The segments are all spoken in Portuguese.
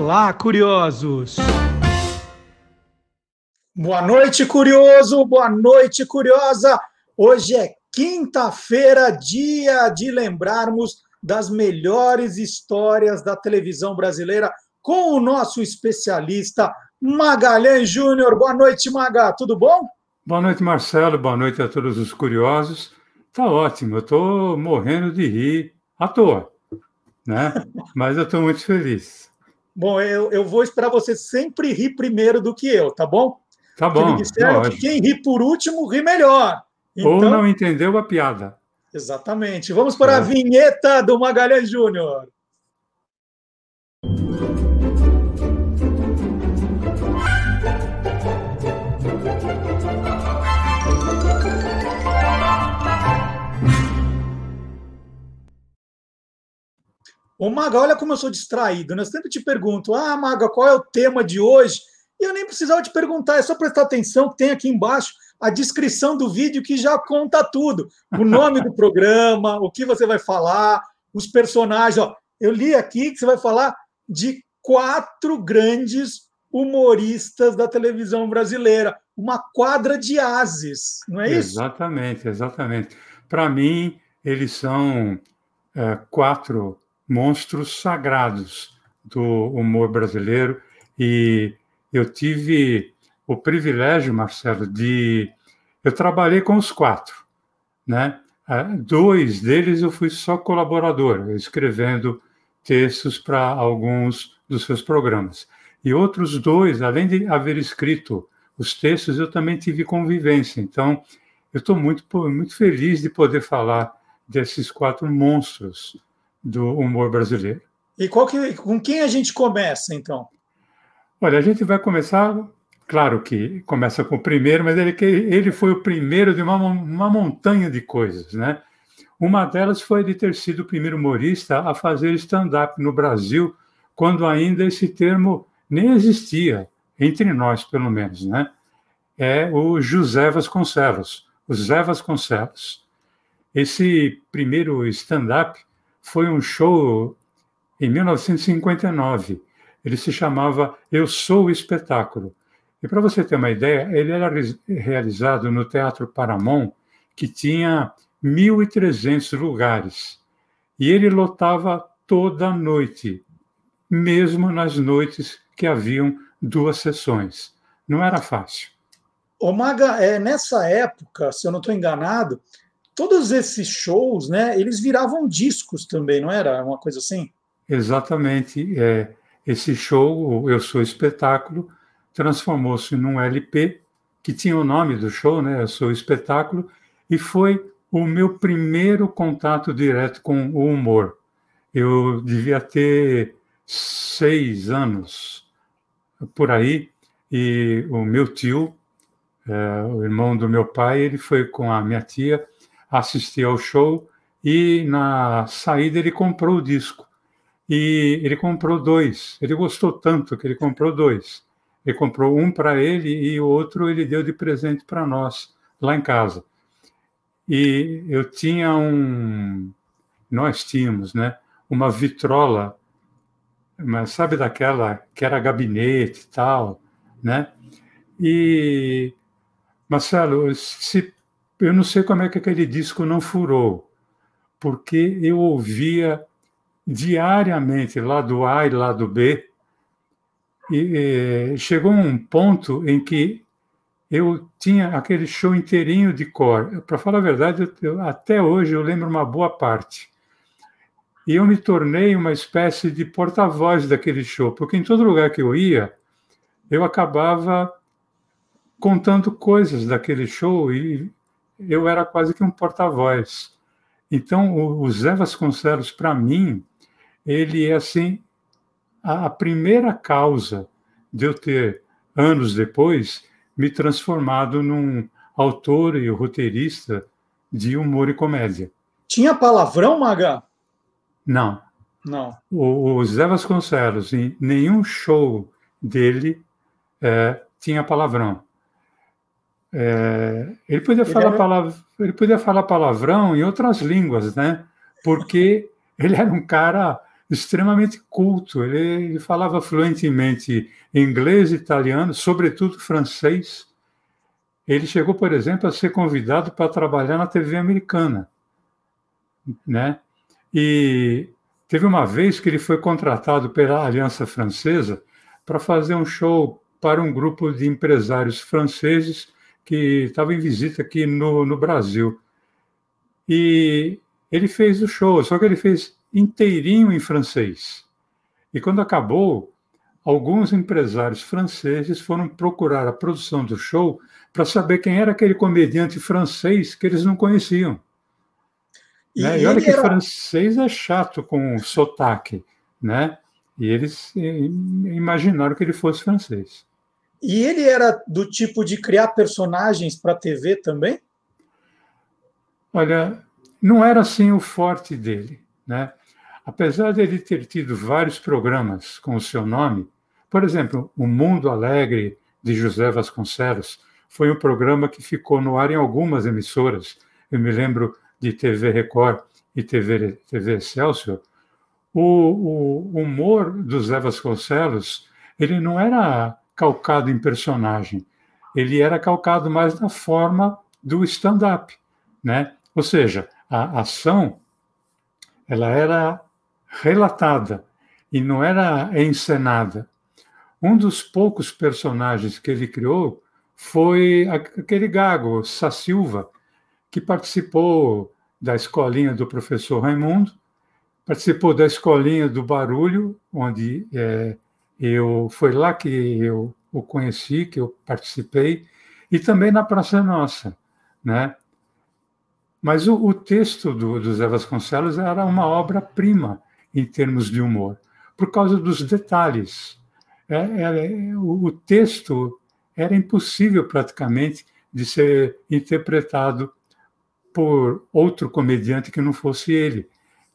Olá, curiosos! Boa noite, curioso! Boa noite, curiosa! Hoje é quinta-feira, dia de lembrarmos das melhores histórias da televisão brasileira com o nosso especialista Magalhães Júnior. Boa noite, Maga. Tudo bom? Boa noite, Marcelo. Boa noite a todos os curiosos. Tá ótimo. Eu estou morrendo de rir à toa, né? Mas eu estou muito feliz. Bom, eu, eu vou esperar você sempre rir primeiro do que eu, tá bom? Tá bom. Me disseram que quem ri por último ri melhor. Então... Ou não entendeu a piada. Exatamente. Vamos para é. a vinheta do Magalhães Júnior. Ô, Maga, olha como eu sou distraído. Né? Eu sempre te pergunto, ah, Maga, qual é o tema de hoje? E eu nem precisava te perguntar, é só prestar atenção que tem aqui embaixo a descrição do vídeo que já conta tudo. O nome do programa, o que você vai falar, os personagens. Ó, eu li aqui que você vai falar de quatro grandes humoristas da televisão brasileira. Uma quadra de ases, não é isso? Exatamente, exatamente. Para mim, eles são é, quatro monstros sagrados do humor brasileiro e eu tive o privilégio, Marcelo, de eu trabalhei com os quatro, né? Ah, dois deles eu fui só colaborador, escrevendo textos para alguns dos seus programas. E outros dois, além de haver escrito os textos, eu também tive convivência. Então, eu estou muito, muito feliz de poder falar desses quatro monstros do humor brasileiro. E que, com quem a gente começa, então? Olha, a gente vai começar, claro que começa com o primeiro, mas ele, ele foi o primeiro de uma, uma montanha de coisas, né? Uma delas foi de ter sido o primeiro humorista a fazer stand-up no Brasil, quando ainda esse termo nem existia, entre nós, pelo menos, né? É o José Vasconcelos, o Zé Vasconcelos. Esse primeiro stand-up foi um show em 1959. Ele se chamava Eu Sou o Espetáculo. E para você ter uma ideia, ele era realizado no Teatro Paramount, que tinha 1.300 lugares. E ele lotava toda noite, mesmo nas noites que haviam duas sessões. Não era fácil. Ô Maga, é, nessa época, se eu não estou enganado, todos esses shows, né, eles viravam discos também, não era uma coisa assim? Exatamente. É, esse show, Eu Sou Espetáculo, transformou-se num LP que tinha o nome do show, né, Eu Sou Espetáculo, e foi o meu primeiro contato direto com o humor. Eu devia ter seis anos por aí, e o meu tio, é, o irmão do meu pai, ele foi com a minha tia assistir ao show e na saída ele comprou o disco. E ele comprou dois. Ele gostou tanto que ele comprou dois. Ele comprou um para ele e o outro ele deu de presente para nós lá em casa. E eu tinha um, nós tínhamos, né, uma vitrola, mas sabe daquela que era gabinete e tal, né? E Marcelo, se eu não sei como é que aquele disco não furou, porque eu ouvia diariamente lado A e lado B, e, e chegou um ponto em que eu tinha aquele show inteirinho de cor. Para falar a verdade, eu, até hoje eu lembro uma boa parte. E eu me tornei uma espécie de porta-voz daquele show, porque em todo lugar que eu ia, eu acabava contando coisas daquele show e eu era quase que um porta-voz. Então, o, Zé Vasconcelos, para mim, ele é assim a, primeira causa de eu ter, anos depois, me transformado num autor e roteirista de humor e comédia. Tinha palavrão, Maga? Não. Não. O, o Zé Vasconcelos, em nenhum show dele, é, tinha palavrão. É, ele podia ele falar era... palavra, ele podia falar palavrão em outras línguas, né? Porque ele era um cara extremamente culto. Ele, ele falava fluentemente inglês, italiano, sobretudo francês. Ele chegou, por exemplo, a ser convidado para trabalhar na TV americana, né? E teve uma vez que ele foi contratado pela Aliança Francesa para fazer um show para um grupo de empresários franceses que estava em visita aqui no, no Brasil. E ele fez o show, só que ele fez inteirinho em francês. E quando acabou, alguns empresários franceses foram procurar a produção do show para saber quem era aquele comediante francês que eles não conheciam. E, né? e olha que era... francês é chato com sotaque, né? E eles imaginaram que ele fosse francês. E ele era do tipo de criar personagens para TV também? Olha, não era assim o forte dele, né? Apesar de ele ter tido vários programas com o seu nome, por exemplo, O Mundo Alegre de José Vasconcelos foi um programa que ficou no ar em algumas emissoras. Eu me lembro de TV Record e TV, TV Excelsior. O, o humor do Zé Vasconcelos ele não era calcado em personagem, ele era calcado mais na forma do stand-up, né? Ou seja, a ação ela era relatada e não era encenada. Um dos poucos personagens que ele criou foi aquele gago, Sassilva, que participou da escolinha do professor Raimundo, participou da escolinha do Barulho, onde é, eu foi lá que eu o conheci, que eu participei, e também na Praça Nossa, né? Mas o, o texto do, do Zé Vasconcelos era uma obra-prima em termos de humor, por causa dos detalhes. É, é, o, o texto era impossível praticamente de ser interpretado por outro comediante que não fosse ele.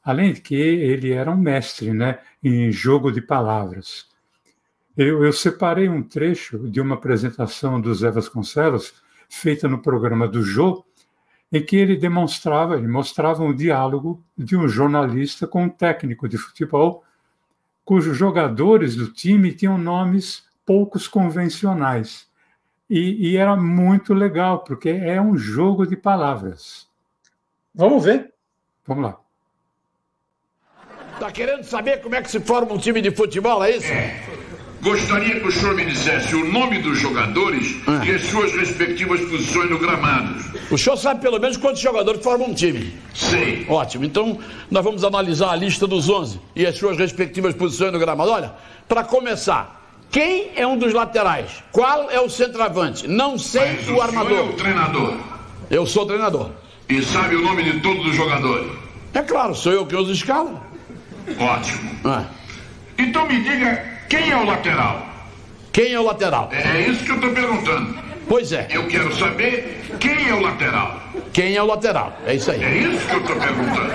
Além de que ele era um mestre né, em jogo de palavras. Eu, eu separei um trecho de uma apresentação do Zé Vasconcelos, feita no programa do Jô, em que ele demonstrava, ele mostrava um diálogo de um jornalista com um técnico de futebol, cujos jogadores do time tinham nomes poucos convencionais. E, e, era muito legal, porque é um jogo de palavras. Vamos ver. Vamos lá. Tá querendo saber como é que se forma um time de futebol, é isso? É. Gostaria que o senhor me dissesse o nome dos jogadores ah. e as suas respectivas posições no gramado. O senhor sabe pelo menos quantos jogadores formam um time? Sei. Ótimo. Então, nós vamos analisar a lista dos 11 e as suas respectivas posições no gramado. Olha, para começar, quem é um dos laterais? Qual é o centroavante? Não sei Mas o, o armador. é o treinador. Eu sou treinador. E sabe o nome de todos os jogadores? É claro, sou eu que uso escala. Ótimo. Ah. Então me diga quem é o lateral? Quem é o lateral? É isso que eu estou perguntando. Pois é. Eu quero saber quem é o lateral. Quem é o lateral? É isso aí. É isso que eu estou perguntando.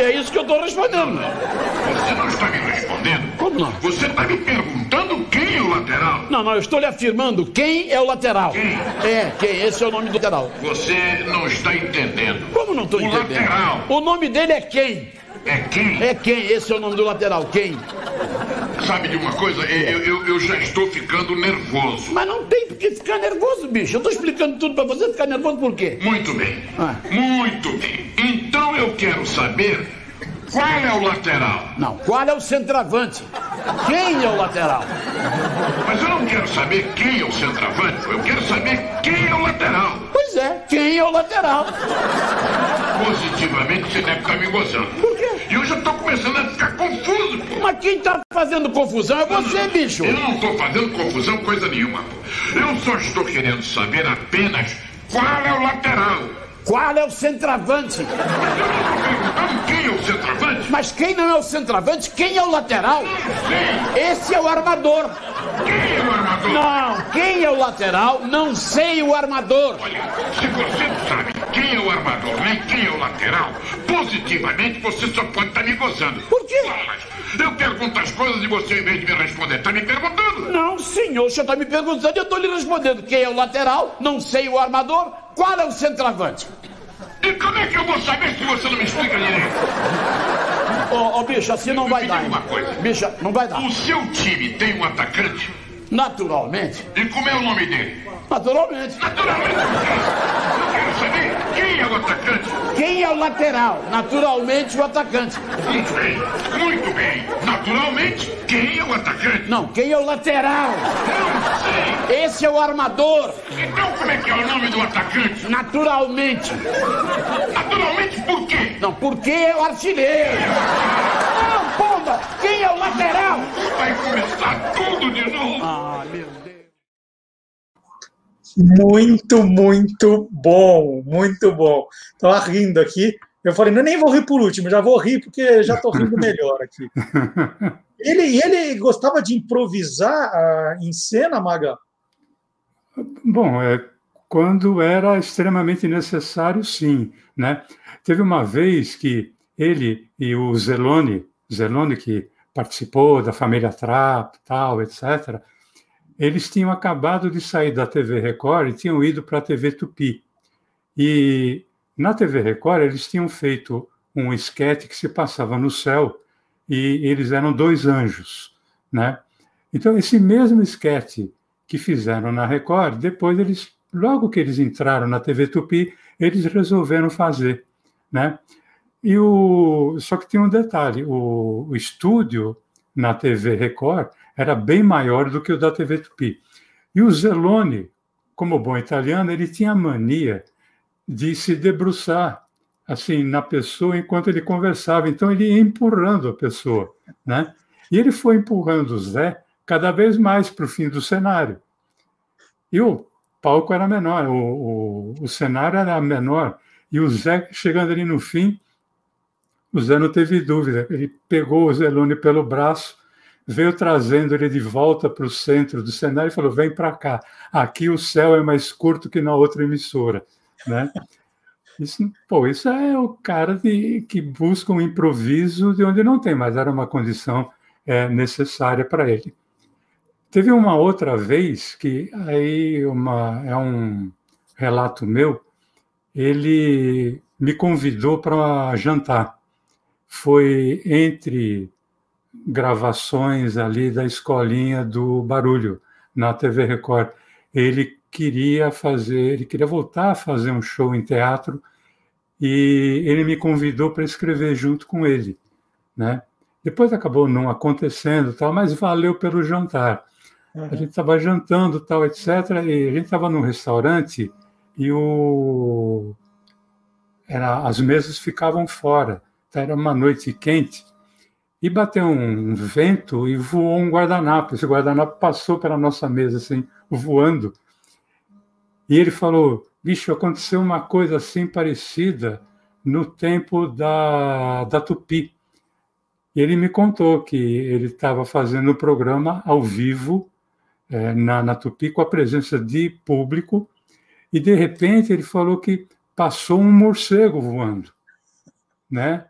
É isso que eu estou respondendo. Você não está me respondendo? Como não? Você está me perguntando quem é o lateral? Não, não, eu estou lhe afirmando quem é o lateral. Quem? É, quem? Esse é o nome do lateral. Você não está entendendo. Como não estou entendendo? O lateral. O nome dele é quem? É quem? É quem? Esse é o nome do lateral. Quem? Sabe de uma coisa? Eu, eu, eu já estou ficando nervoso. Mas não tem por que ficar nervoso, bicho. Eu estou explicando tudo para você ficar nervoso por quê? Muito bem. Ah. Muito bem. Então eu quero saber qual é o lateral? Não, qual é o centroavante? Quem é o lateral? Mas eu não quero saber quem é o centroavante, eu quero saber quem é o lateral. Pois é, quem é o lateral? Positivamente você deve estar me gozando. Por quê? E eu já estou começando a ficar confuso, pô. Mas quem está fazendo confusão é você, bicho. Eu não estou fazendo confusão coisa nenhuma, pô. Eu só estou querendo saber apenas qual é o lateral. Qual é o centroavante? Quem é o centroavante? Mas quem não é o centroavante? Quem é o lateral? Esse é o armador. Quem é o armador? Não, quem é o lateral? Não sei o armador. Olha, se você não sabe quem é o armador nem quem é o lateral, positivamente você só pode estar me gozando. Por quê? Eu pergunto as coisas e você, em vez de me responder, está me perguntando. Não, senhor, o senhor está me perguntando e eu estou lhe respondendo. Quem é o lateral? Não sei o armador. Qual é o centroavante? E como é que eu vou saber se você não me explica direito? Ô, ô, bicho, assim não vai dar. uma coisa. Bicha, não vai dar. O seu time tem um atacante? Naturalmente. E como é o nome dele? Naturalmente. Naturalmente. Eu quero saber quem é o atacante. Quem é o lateral? Naturalmente o atacante. Muito bem, muito bem. Naturalmente, quem é o atacante? Não, quem é o lateral? Não sei. Esse é o armador. Então como é que é o nome do atacante? Naturalmente. Naturalmente por quê? Não, porque é o artilheiro. Não, pomba! Quem é o lateral? Vai começar tudo de novo. Ah. Muito, muito bom, muito bom. Estava rindo aqui. Eu falei, não, nem vou rir por último, já vou rir porque já estou rindo melhor aqui. Ele, ele gostava de improvisar ah, em cena, Maga? Bom, é, quando era extremamente necessário, sim. Né? Teve uma vez que ele e o Zelone, Zelone que participou da família Trapp, tal, etc., eles tinham acabado de sair da TV Record e tinham ido para a TV Tupi. E na TV Record eles tinham feito um esquete que se passava no céu e eles eram dois anjos, né? Então esse mesmo esquete que fizeram na Record, depois eles, logo que eles entraram na TV Tupi, eles resolveram fazer, né? E o só que tinha um detalhe, o, o estúdio na TV Record era bem maior do que o da TV Tupi. E o Zelone, como bom italiano, ele tinha a mania de se debruçar assim na pessoa enquanto ele conversava. Então ele ia empurrando a pessoa, né? E ele foi empurrando o Zé cada vez mais para o fim do cenário. E o palco era menor, o, o, o cenário era menor. E o Zé, chegando ali no fim, o Zé não teve dúvida. Ele pegou o Zelone pelo braço, veio trazendo ele de volta para o centro do cenário e falou: vem para cá. Aqui o céu é mais curto que na outra emissora. Né? Isso, pô, isso é o cara de, que busca um improviso de onde não tem, mas era uma condição é, necessária para ele. Teve uma outra vez que aí uma, é um relato meu, ele me convidou para jantar. Foi entre gravações ali da escolinha do Barulho na TV Record. Ele queria fazer, ele queria voltar a fazer um show em teatro e ele me convidou para escrever junto com ele, né? Depois acabou não acontecendo, tal, mas valeu pelo jantar. Uhum. A gente estava jantando, tal, etc. E a gente estava num restaurante e o era as mesas ficavam fora. Então, era uma noite quente e bateu um vento e voou um guardanapo. Esse guardanapo passou pela nossa mesa assim, voando. E ele falou: bicho, aconteceu uma coisa assim parecida no tempo da, da Tupi. E ele me contou que ele estava fazendo o programa ao vivo é, na, na Tupi com a presença de público e de repente ele falou que passou um morcego voando, né?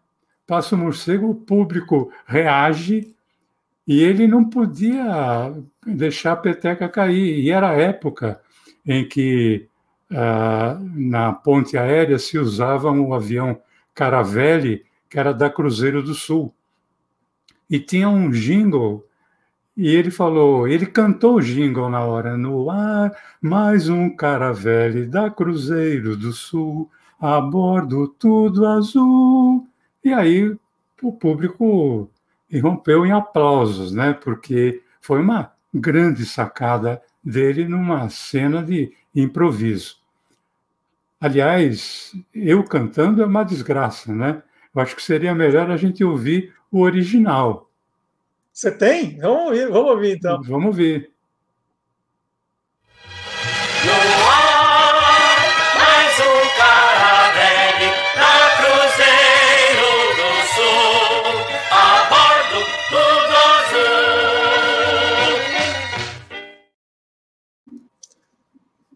Passa um morcego, o público reage e ele não podia deixar a peteca cair. E era a época em que ah, na ponte aérea se usava um avião Caravelle, que era da Cruzeiro do Sul. E tinha um jingle, e ele falou, ele cantou o jingle na hora, no ar, mais um Caravelle da Cruzeiro do Sul, a bordo tudo azul. E aí o público irrompeu em aplausos, né? Porque foi uma grande sacada dele numa cena de improviso. Aliás, eu cantando é uma desgraça, né? Eu acho que seria melhor a gente ouvir o original. Você tem? Vamos ouvir, vamos ouvir então. Vamos ouvir.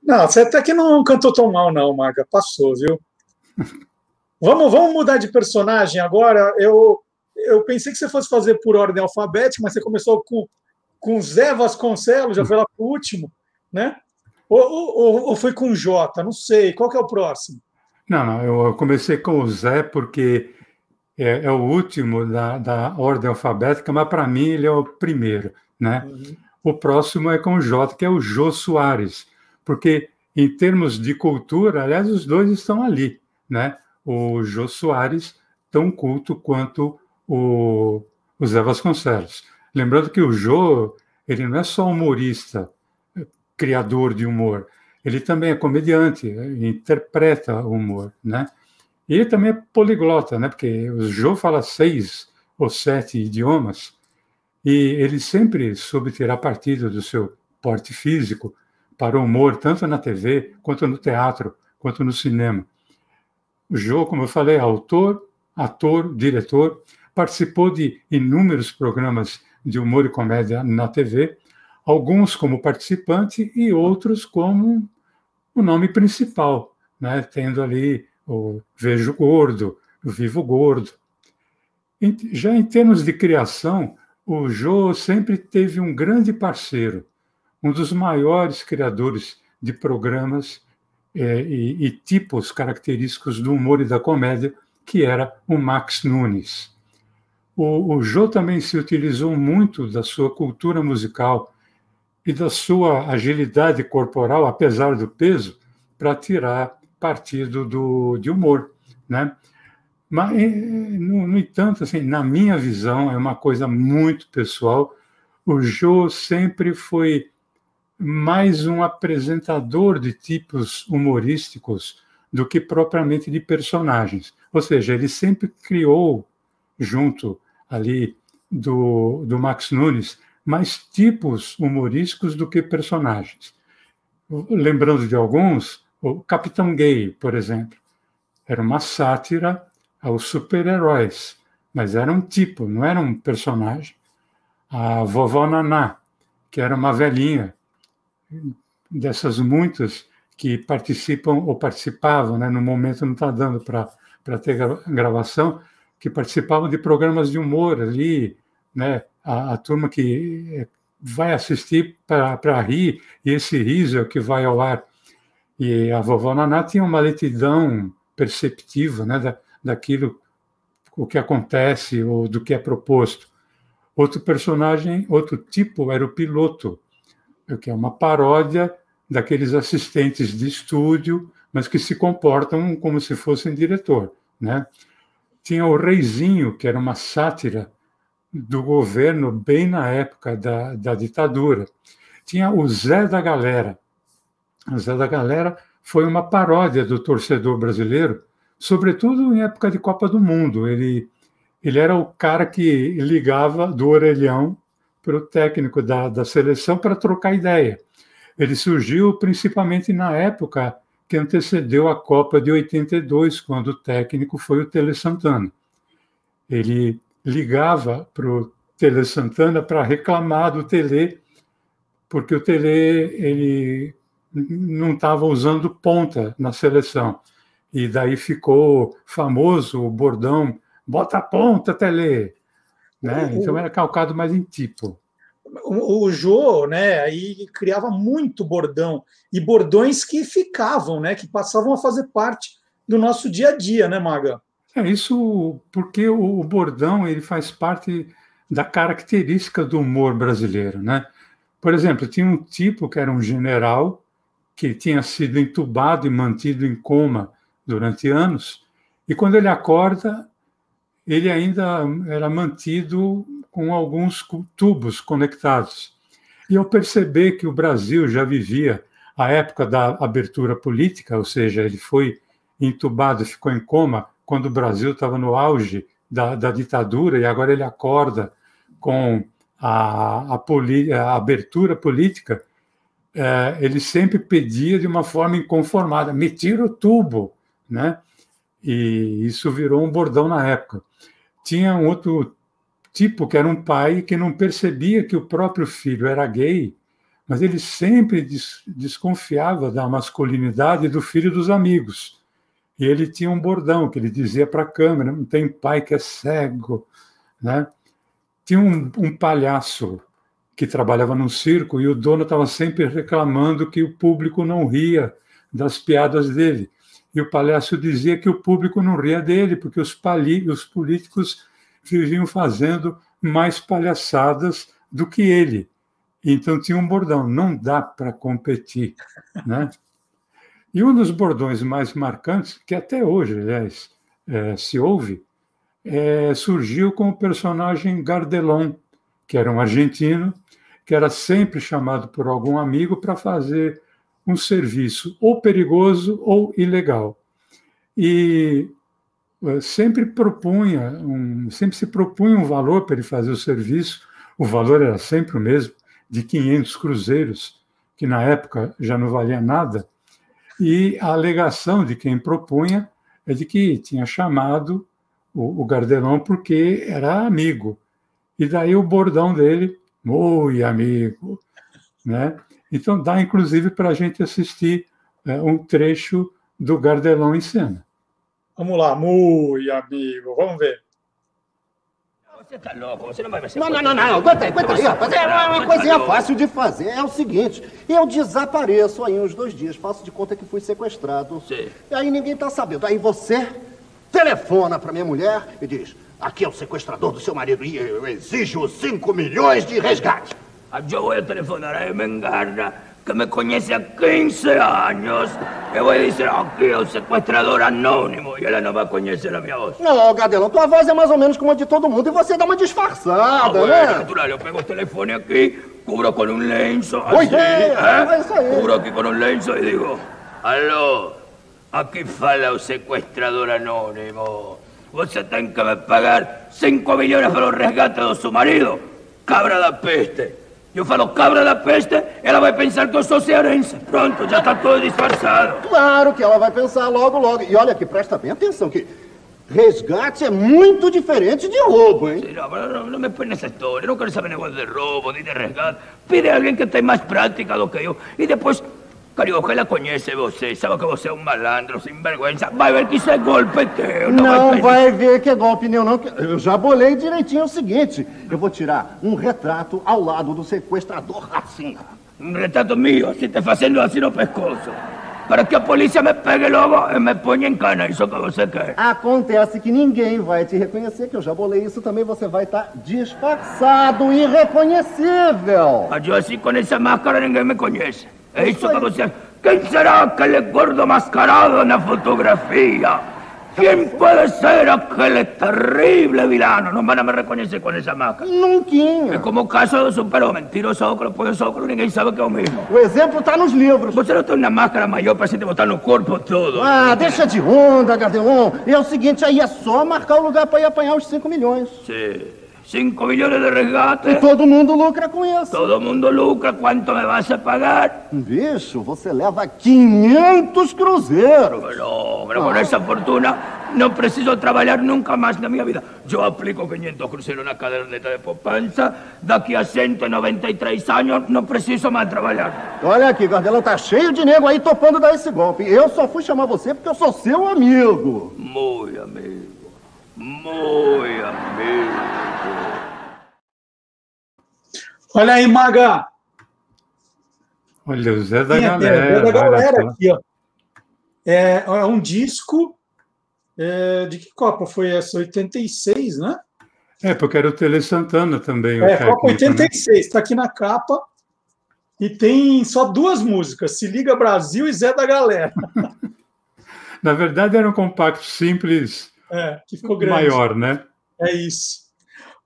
Não, você até que não cantou tão mal, não, Maga. Passou, viu? vamos, vamos mudar de personagem agora. Eu, eu pensei que você fosse fazer por ordem alfabética, mas você começou com, com Zé Vasconcelos, já foi lá para o último, né? Ou, ou, ou, foi com J? Não sei. Qual que é o próximo? Não, não. Eu comecei com o Zé porque é, é o último da, da ordem alfabética, mas para mim ele é o primeiro, né? Uhum. O próximo é com o J, que é o Jô Soares, porque em termos de cultura, aliás, os dois estão ali, né? O Jô Soares, tão culto quanto o, o Zé Vasconcelos. Lembrando que o Jô, ele não é só humorista, criador de humor, ele também é comediante, interpreta humor, né? E ele também é poliglota, né? Porque o Jô fala seis ou sete idiomas e ele sempre soube tirar partido do seu porte físico para o humor, tanto na TV, quanto no teatro, quanto no cinema. O Jô, como eu falei, é autor, ator, diretor, participou de inúmeros programas de humor e comédia na TV, alguns como participante e outros como o nome principal, né? tendo ali o Vejo Gordo, o Vivo Gordo. Já em termos de criação, o Jô sempre teve um grande parceiro, um dos maiores criadores de programas é, e, e, tipos característicos do humor e da comédia, que era o Max Nunes. O, o Jô também se utilizou muito da sua cultura musical e da sua agilidade corporal, apesar do peso, para tirar partido do, de humor, né? Mas, no, no entanto, assim, na minha visão, é uma coisa muito pessoal. O Jô sempre foi mais um apresentador de tipos humorísticos do que propriamente de personagens. Ou seja, ele sempre criou, junto ali do, do Max Nunes, mais tipos humorísticos do que personagens. Lembrando de alguns, o Capitão Gay, por exemplo, era uma sátira aos super-heróis, mas era um tipo, não era um personagem. A vovó Naná, que era uma velhinha, dessas muitas que participam ou participavam, né, no momento não está dando para ter gravação, que participavam de programas de humor ali, né, a, a turma que eh, vai assistir para rir, e esse riso é o que vai ao ar. E a vovó Naná tinha uma letidão perceptiva né, da, daquilo o que acontece ou do que é proposto. Outro personagem, outro tipo era o piloto, que é uma paródia daqueles assistentes de estúdio, mas que se comportam como se fossem diretor, né? Tinha o Reizinho, que era uma sátira do governo bem na época da, da ditadura. Tinha o Zé da Galera. O Zé da Galera foi uma paródia do torcedor brasileiro, sobretudo em época de Copa do Mundo. Ele, ele era o cara que ligava do orelhão para o técnico da, da seleção para trocar ideia. Ele surgiu principalmente na época que antecedeu a Copa de 82, quando o técnico foi o Tele Santana. Ele ligava para o Tele Santana para reclamar do Tele, porque o Tele ele não estava usando ponta na seleção. E daí ficou famoso o bordão, bota a ponta, Tele. Né? Então era calcado mais em tipo. O, o Jô, né, aí criava muito bordão e bordões que ficavam, né, que passavam a fazer parte do nosso dia a dia, né, Maga? É isso porque o, o bordão ele faz parte da característica do humor brasileiro, né? Por exemplo, tinha um tipo que era um general que tinha sido entubado e mantido em coma durante anos, e quando ele acorda, ele ainda era mantido com alguns tubos conectados. E eu percebi que o Brasil já vivia a época da abertura política, ou seja, ele foi entubado, ficou em coma quando o Brasil estava no auge da, da, ditadura e agora ele acorda com a, a, poli, a abertura política. É, ele sempre pedia de uma forma inconformada: me tira o tubo, né? E isso virou um bordão na época. Tinha um outro tipo que era um pai que não percebia que o próprio filho era gay, mas ele sempre des desconfiava da masculinidade do filho dos amigos. E ele tinha um bordão que ele dizia para a câmera: não tem pai que é cego. Né? Tinha um, um palhaço que trabalhava num circo e o dono estava sempre reclamando que o público não ria das piadas dele. E o palhaço dizia que o público não ria dele, porque os, pali, os políticos viviam fazendo mais palhaçadas do que ele. Então tinha um bordão, não dá para competir. Né? E um dos bordões mais marcantes, que até hoje, aliás, é, se ouve, é, surgiu com o personagem Gardelon, que era um argentino, que era sempre chamado por algum amigo para fazer um serviço ou perigoso ou ilegal. E eh, sempre propunha, um, sempre se propunha um valor para ele fazer o serviço, o valor era sempre o mesmo, de 500 cruzeiros, que na época já não valia nada, e a alegação de quem propunha é de que tinha chamado o, o porque era amigo. E daí o bordão dele, muito amigo, né? Então dá inclusive para a gente assistir é, um trecho do Gardelão em cena. Vamos lá, muito amigo, vamos ver. Você tá louco, você não vai Não, não, não, não, aguenta aí, aguenta aí, rapaz. É uma coisinha fácil de fazer. É o seguinte, eu desapareço aí uns dois dias, faço de conta que fui sequestrado. Sim. E aí ninguém tá sabendo. Aí você telefona pra minha mulher e diz, aqui é o sequestrador do seu marido e eu exijo 5 milhões de resgate. Ah, Yo voy a telefonar a Mengarra, que me conoce há 15 anos. Eu vou dizer aqui é o sequestrador anônimo e ela não vai conhecer a minha voz. Não, Gadelão, tua voz é mais ou menos como a de todo mundo e você dá uma disfarçada, Ah, bueno, né? natural, eu pego o telefone aqui, cubro com um lenço, Boa assim, é ¿eh? isso aí. Cubro aqui com um lenço e digo, alô, aqui fala o sequestrador anônimo. Você tem que me pagar 5 milhões para o resgate do seu marido, cabra da peste. Eu falo cabra da peste, ela vai pensar que eu sou cearense. Pronto, já está tudo disfarçado. Claro que ela vai pensar logo, logo. E olha aqui, presta bem atenção que resgate é muito diferente de roubo, hein? No, pero no, no me põe nessa história. Não quero saber negócio de roubo, nem de resgate. Pide a alguém que tem mais prática do que eu. E depois, Carioca, ela conhece você, sabe que você é um malandro, sem vergüenza. Vai ver que isso é golpe teu. Não vai vai ver que é golpe nenhum, não. Eu já bolei direitinho o seguinte. Eu vou tirar um retrato ao lado do sequestrador, assim. Um retrato meu, assim, te fazendo assim no pescoço. Para que a polícia me pegue logo e me ponha em cana, isso que você quer. Acontece que ninguém vai te reconhecer, que eu já bolei isso também. Você vai estar disfarçado, irreconhecível. Mas eu assim, com essa máscara, ninguém me conhece. É isso que você... Quem será aquele gordo mascarado na fotografia? Quem pode ser aquele terrível vilano? Não van a me reconhecer com essa máscara. É Nunquinha. como o caso do super-homem. Tira os óculos, põe os óculos, ninguém sabe que é o mesmo. O exemplo tá nos livros. Você não tem uma máscara maior para se botar no corpo todo. Ah, deixa de onda, Gadelon. E é o seguinte, aí é só marcar o lugar para ir apanhar os 5 milhões. Sí. 5 millones de resgate. Todo mundo lucra com isso. Todo mundo lucra. ¿Cuánto me vas a pagar? Bicho, você leva 500 cruzeiros. Pero, pero con esa fortuna no preciso trabalhar nunca más na minha vida. Eu aplico 500 cruzeiros na caderneta de poupança. Daqui a 193 anos não preciso mais trabalhar. Olha aqui, Gardelão, tá cheio de nego aí topando dar esse golpe. Eu só fui chamar você porque eu sou seu amigo. Muy amigo. Muy amigo. Olha aí, Maga. Olha, o Zé da Galera. é da galera aqui, ó. É, é um disco é, de que Copa foi essa? 86, né? É, porque era o Tele Santana também. o É, técnico, Copa né? 86, está aqui na capa. E tem só duas músicas: Se Liga Brasil e Zé da Galera. Na verdade, era um compacto simples, É, que ficou grande. maior, né? É isso.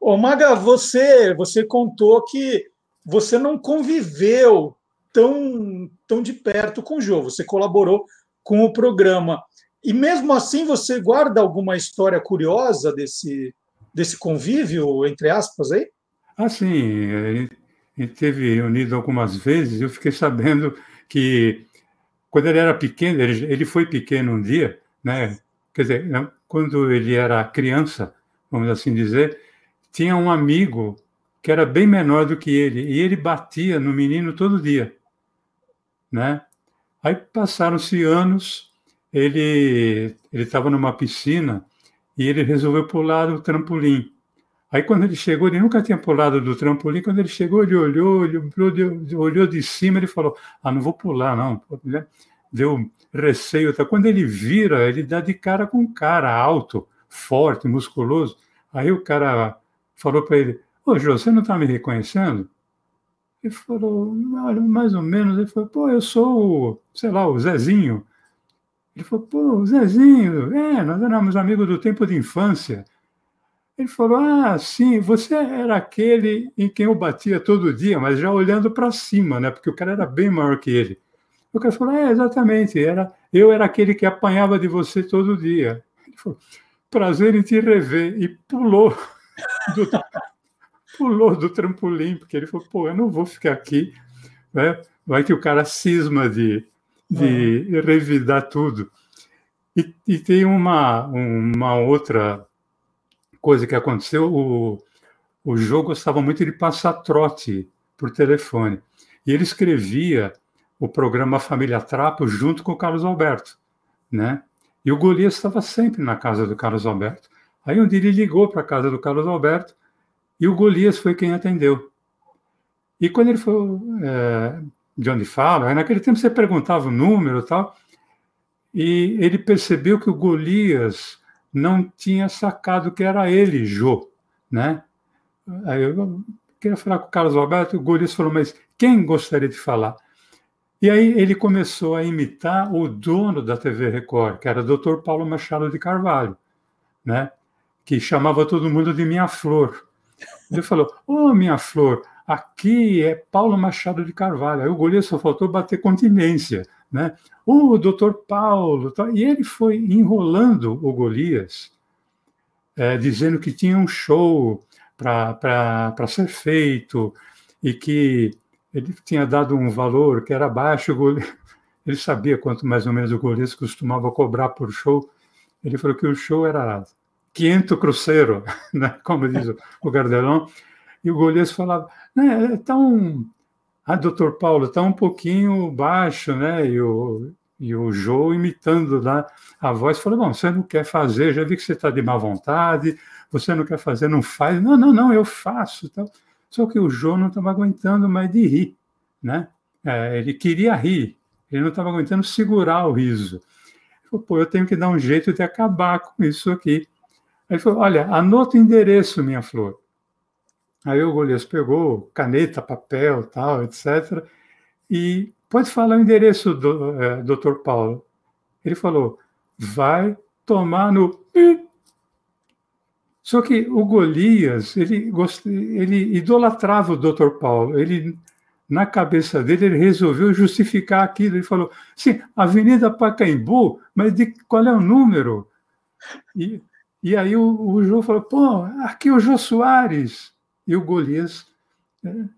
Ô, Maga, você, você contou que você não conviveu tão, tão de perto com o Jô, você colaborou com o programa. E mesmo assim, você guarda alguma história curiosa desse, desse convívio, entre aspas, aí? Ah, sim, a gente teve reunido algumas vezes, eu fiquei sabendo que quando ele era pequeno, ele, ele foi pequeno um dia, né? Quer dizer, não, quando ele era criança, vamos assim dizer, tinha um amigo que era bem menor do que ele, e ele batia no menino todo dia, né? Aí passaram-se anos, ele estava numa piscina e ele resolveu pular do trampolim. Aí quando ele chegou, ele nunca tinha pulado do trampolim. Quando ele chegou, ele olhou, ele olhou olhou de cima, ele falou: "Ah, não vou pular não". Deu receio. Tá? Quando ele vira, ele dá de cara com um cara alto, forte, musculoso. Aí o cara falou para ele: Ô, Jô, você não está me reconhecendo? Ele falou, olha, mais ou menos. Ele falou, pô, eu sou, o, sei lá, o Zezinho. Ele falou, pô, Zezinho, é, nós éramos amigos do tempo de infância. Ele falou, ah, sim, você era aquele em quem eu batia todo dia, mas já olhando para cima, né? Porque o cara era bem maior que ele. O cara falou, é, exatamente, era, eu era aquele que apanhava de você todo dia. Ele falou, prazer em te rever. E pulou do, pulou do trampolim, porque ele falou, pô, eu não vou ficar aqui, né? vai que o cara cisma de, de é. revidar tudo. E, e, tem uma, uma outra coisa que aconteceu, o, o jogo gostava muito de passar trote por telefone, e ele escrevia o programa Família Trapo junto com o Carlos Alberto, né? E o Golias estava sempre na casa do Carlos Alberto. Aí um dia ele ligou para a casa do Carlos Alberto e o Golias foi quem atendeu. E quando ele foi é, de onde fala, naquele tempo você perguntava o número e tal, e ele percebeu que o Golias não tinha sacado que era ele, Jô, né? Aí eu queria falar com o Carlos Alberto, o Golias falou, mas quem gostaria de falar? E aí ele começou a imitar o dono da TV Record, que era o Dr. Paulo Machado de Carvalho, né? que chamava todo mundo de Minha Flor. Ele falou: Ô, oh, minha flor, aqui é Paulo Machado de Carvalho. Aí o goleiro só faltou bater continência, né? O oh, doutor Paulo. E ele foi enrolando o Golias, é, dizendo que tinha um show para ser feito e que ele tinha dado um valor que era baixo. Ele sabia quanto mais ou menos o Golias costumava cobrar por show. Ele falou que o show era quinto cruzeiro, né? como diz o Gardelão, e o Golias falava, né, tá um, ah, doutor Paulo, está um pouquinho baixo, né, e o, e o Jô imitando lá a voz, falou, bom, você não quer fazer, já vi que você está de má vontade, você não quer fazer, não faz, não, não, não, eu faço, tal. Só que o Jô não estava aguentando mais de rir, né, é, ele queria rir, ele não estava aguentando segurar o riso. Ele falou, pô, eu tenho que dar um jeito de acabar com isso aqui. Ele falou: Olha, anota o endereço, minha flor. Aí o Golias pegou caneta, papel, tal, etc. E pode falar o endereço do é, Dr. Paulo. Ele falou: vai tomar no. Só que o Golias, ele, ele idolatrava o Dr. Paulo. Ele, na cabeça dele, ele resolveu justificar aquilo. Ele falou: sim, Avenida Pacaembu, mas de qual é o número? E e aí o, o Jô falou, pô, aqui é o Jô Soares. E o Golias, né,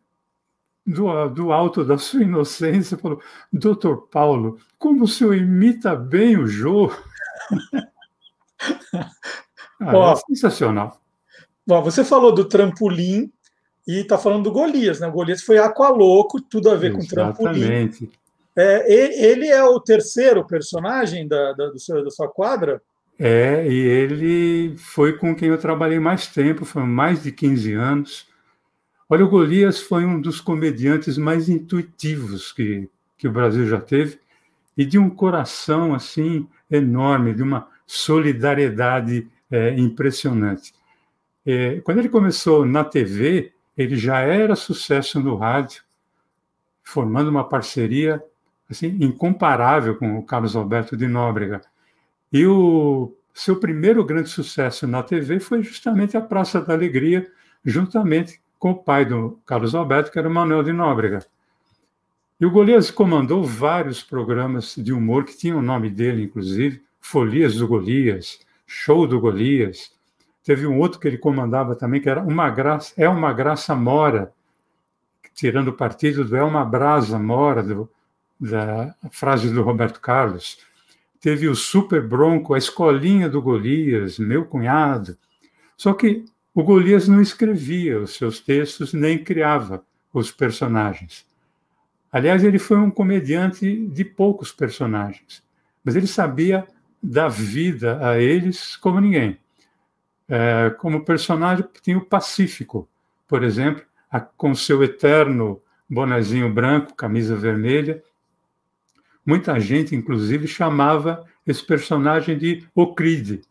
do, do alto da sua inocência, falou, doutor Paulo, como o senhor imita bem o Jô. ah, ó, é sensacional. Ó, você falou do trampolim e está falando do Golias, né? O Golias foi aqualoco, tudo a ver Exatamente. com trampolim. Exatamente. É, ele é o terceiro personagem da, da, seu, da sua quadra? É, e ele foi com quem eu trabalhei mais tempo, foram mais de 15 anos. Olha, o Golias foi um dos comediantes mais intuitivos que, que o Brasil já teve e de um coração assim enorme, de uma solidariedade é, impressionante. É, quando ele começou na TV, ele já era sucesso no rádio, formando uma parceria assim incomparável com o Carlos Alberto de Nóbrega. E o seu primeiro grande sucesso na TV foi justamente a Praça da Alegria, juntamente com o pai do Carlos Alberto, que era o Manuel de Nóbrega. E o Golias comandou vários programas de humor que tinham o nome dele, inclusive, Folias do Golias, Show do Golias. Teve um outro que ele comandava também, que era uma graça, É uma Graça Mora, tirando partido do É uma Brasa Mora, do, da frase do Roberto Carlos teve o Super Bronco, a escolinha do Golias, meu cunhado. Só que o Golias não escrevia os seus textos nem criava os personagens. Aliás, ele foi um comediante de poucos personagens, mas ele sabia dar vida a eles como ninguém. É, como personagem, tinha o Pacífico, por exemplo, a, com seu eterno bonezinho branco, camisa vermelha, muita gente, inclusive, chamava esse personagem de Ocride,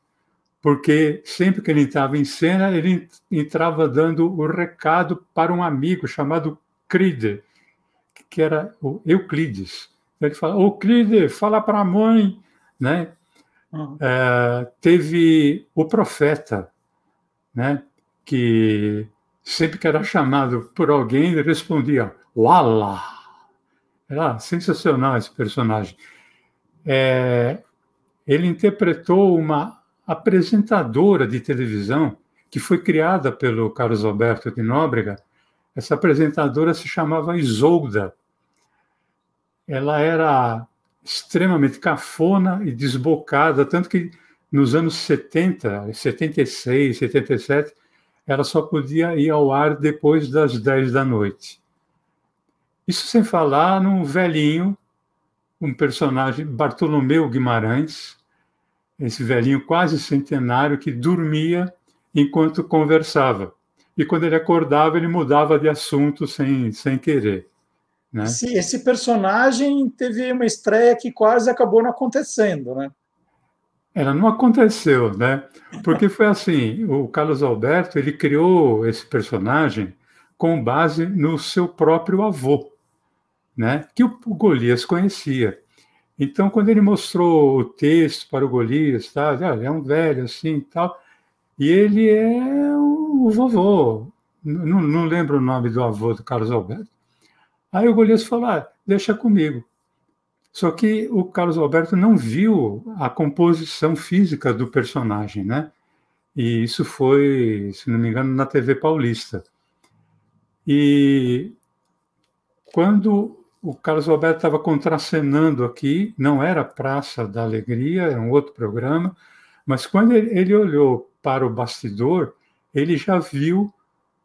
porque sempre que ele estava em cena, ele entrava dando o recado para um amigo chamado Cride, que era o Euclides. Ele fala, Euclides, fala para a mãe, né? Uhum. É, teve o profeta, né? Que sempre que era chamado por alguém, ele respondia, Wala. Era sensacional esse personagem. É, ele interpretou uma apresentadora de televisão que foi criada pelo Carlos Alberto de Nóbrega. Essa apresentadora se chamava Isolda. Ela era extremamente cafona e desbocada, tanto que nos anos 70, 76, 77, ela só podia ir ao ar depois das 10 da noite. Isso sem falar num velhinho, um personagem, Bartolomeu Guimarães, esse velhinho quase centenário que dormia enquanto conversava. E quando ele acordava, ele mudava de assunto sem, sem querer. Né? Esse, esse personagem teve uma estreia que quase acabou não acontecendo, né? Ela não aconteceu, né? Porque foi assim, o Carlos Alberto, ele criou esse personagem com base no seu próprio avô, né? Que o Golias conhecia. Então, quando ele mostrou o texto para o Golias, tá, ah, é um velho assim, tal, e ele é o vovô. Não, não lembro o nome do avô do Carlos Alberto. Aí o Golias falou: ah, deixa comigo. Só que o Carlos Alberto não viu a composição física do personagem, né? E isso foi, se não me engano, na TV Paulista. E quando o Carlos Alberto estava contracenando aqui, não era Praça da Alegria, era um outro programa, mas quando ele, olhou para o bastidor, ele já viu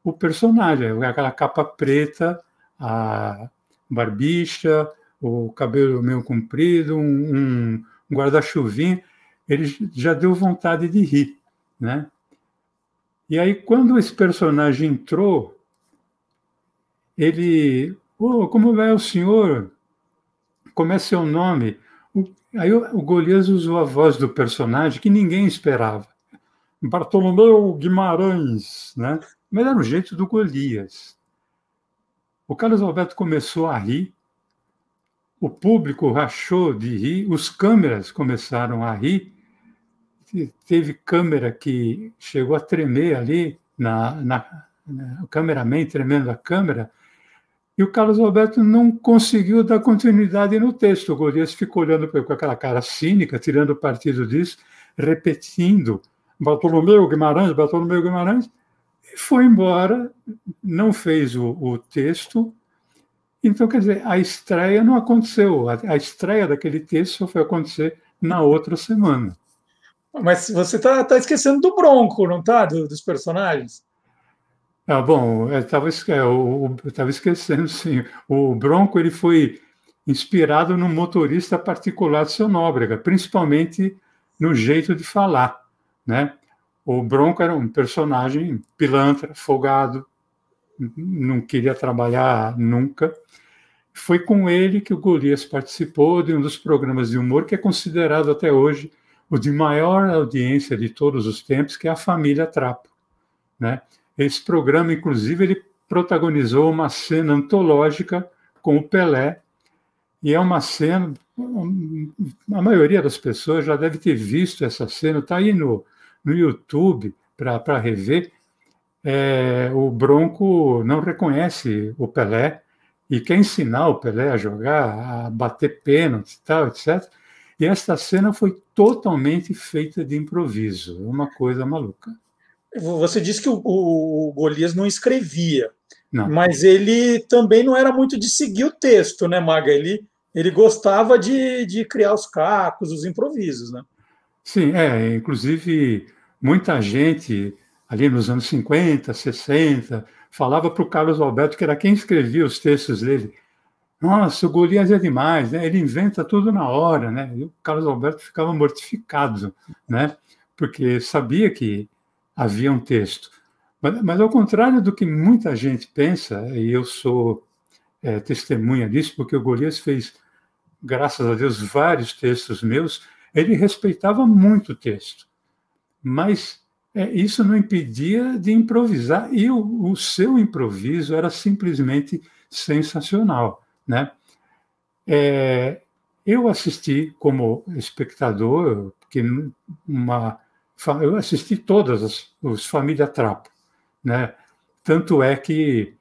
o personagem, aquela capa preta, a barbicha, o cabelo meio comprido, um, um guarda-chuvinho, ele já deu vontade de rir, né? E aí, quando esse personagem entrou, ele, oh, como vai o senhor? Como é seu nome? Aí o, o Golias usou a voz do personagem que ninguém esperava. Bartolomeu Guimarães, né? Mas era o jeito do Golias. O Carlos Alberto começou a rir, o público rachou de rir, os câmeras começaram a rir. Teve câmera que chegou a tremer ali, na, na, na o cameraman tremendo a câmera, e o Carlos Alberto não conseguiu dar continuidade no texto. O Golias ficou olhando com aquela cara cínica, tirando partido disso, repetindo Bartolomeu Guimarães, Bartolomeu Guimarães, foi embora, não fez o, o texto. Então, quer dizer, a estreia não aconteceu. A, a estreia daquele texto só foi acontecer na outra semana. Mas você está tá esquecendo do Bronco, não está? Do, dos personagens? Ah, bom, eu estava é, esquecendo, sim. O Bronco ele foi inspirado no motorista particular do seu Nóbrega, principalmente no jeito de falar, né? O Bronco era um personagem pilantra, folgado, não queria trabalhar nunca. Foi com ele que o Golias participou de um dos programas de humor que é considerado até hoje o de maior audiência de todos os tempos, que é a Família Trapo. Né? Esse programa, inclusive, ele protagonizou uma cena antológica com o Pelé, e é uma cena, a maioria das pessoas já deve ter visto essa cena, está aí no, no YouTube para rever, é, o Bronco não reconhece o Pelé e quer ensinar o Pelé a jogar, a bater pênalti e tal, etc. E esta cena foi totalmente feita de improviso, uma coisa maluca. Você disse que o, o, o Golias não escrevia, não. mas ele também não era muito de seguir o texto, né, Maga? Ele, ele gostava de, de criar os cacos, os improvisos, né? Sim, é. Inclusive, muita gente ali nos anos 50, 60, falava para o Carlos Alberto, que era quem escrevia os textos dele. Nossa, o Golias é demais, né? Ele inventa tudo na hora, né? E o Carlos Alberto ficava mortificado, né? Porque sabia que havia um texto. Mas, mas ao contrário do que muita gente pensa, e eu sou é, testemunha disso, porque o Golias fez graças a Deus, vários textos meus, ele respeitava muito o texto. Mas é, isso não impedia de improvisar, e o, o, seu improviso era simplesmente sensacional. Né? É, eu assisti como espectador, porque uma, eu assisti todas as, os Família Trapo, né? Tanto é que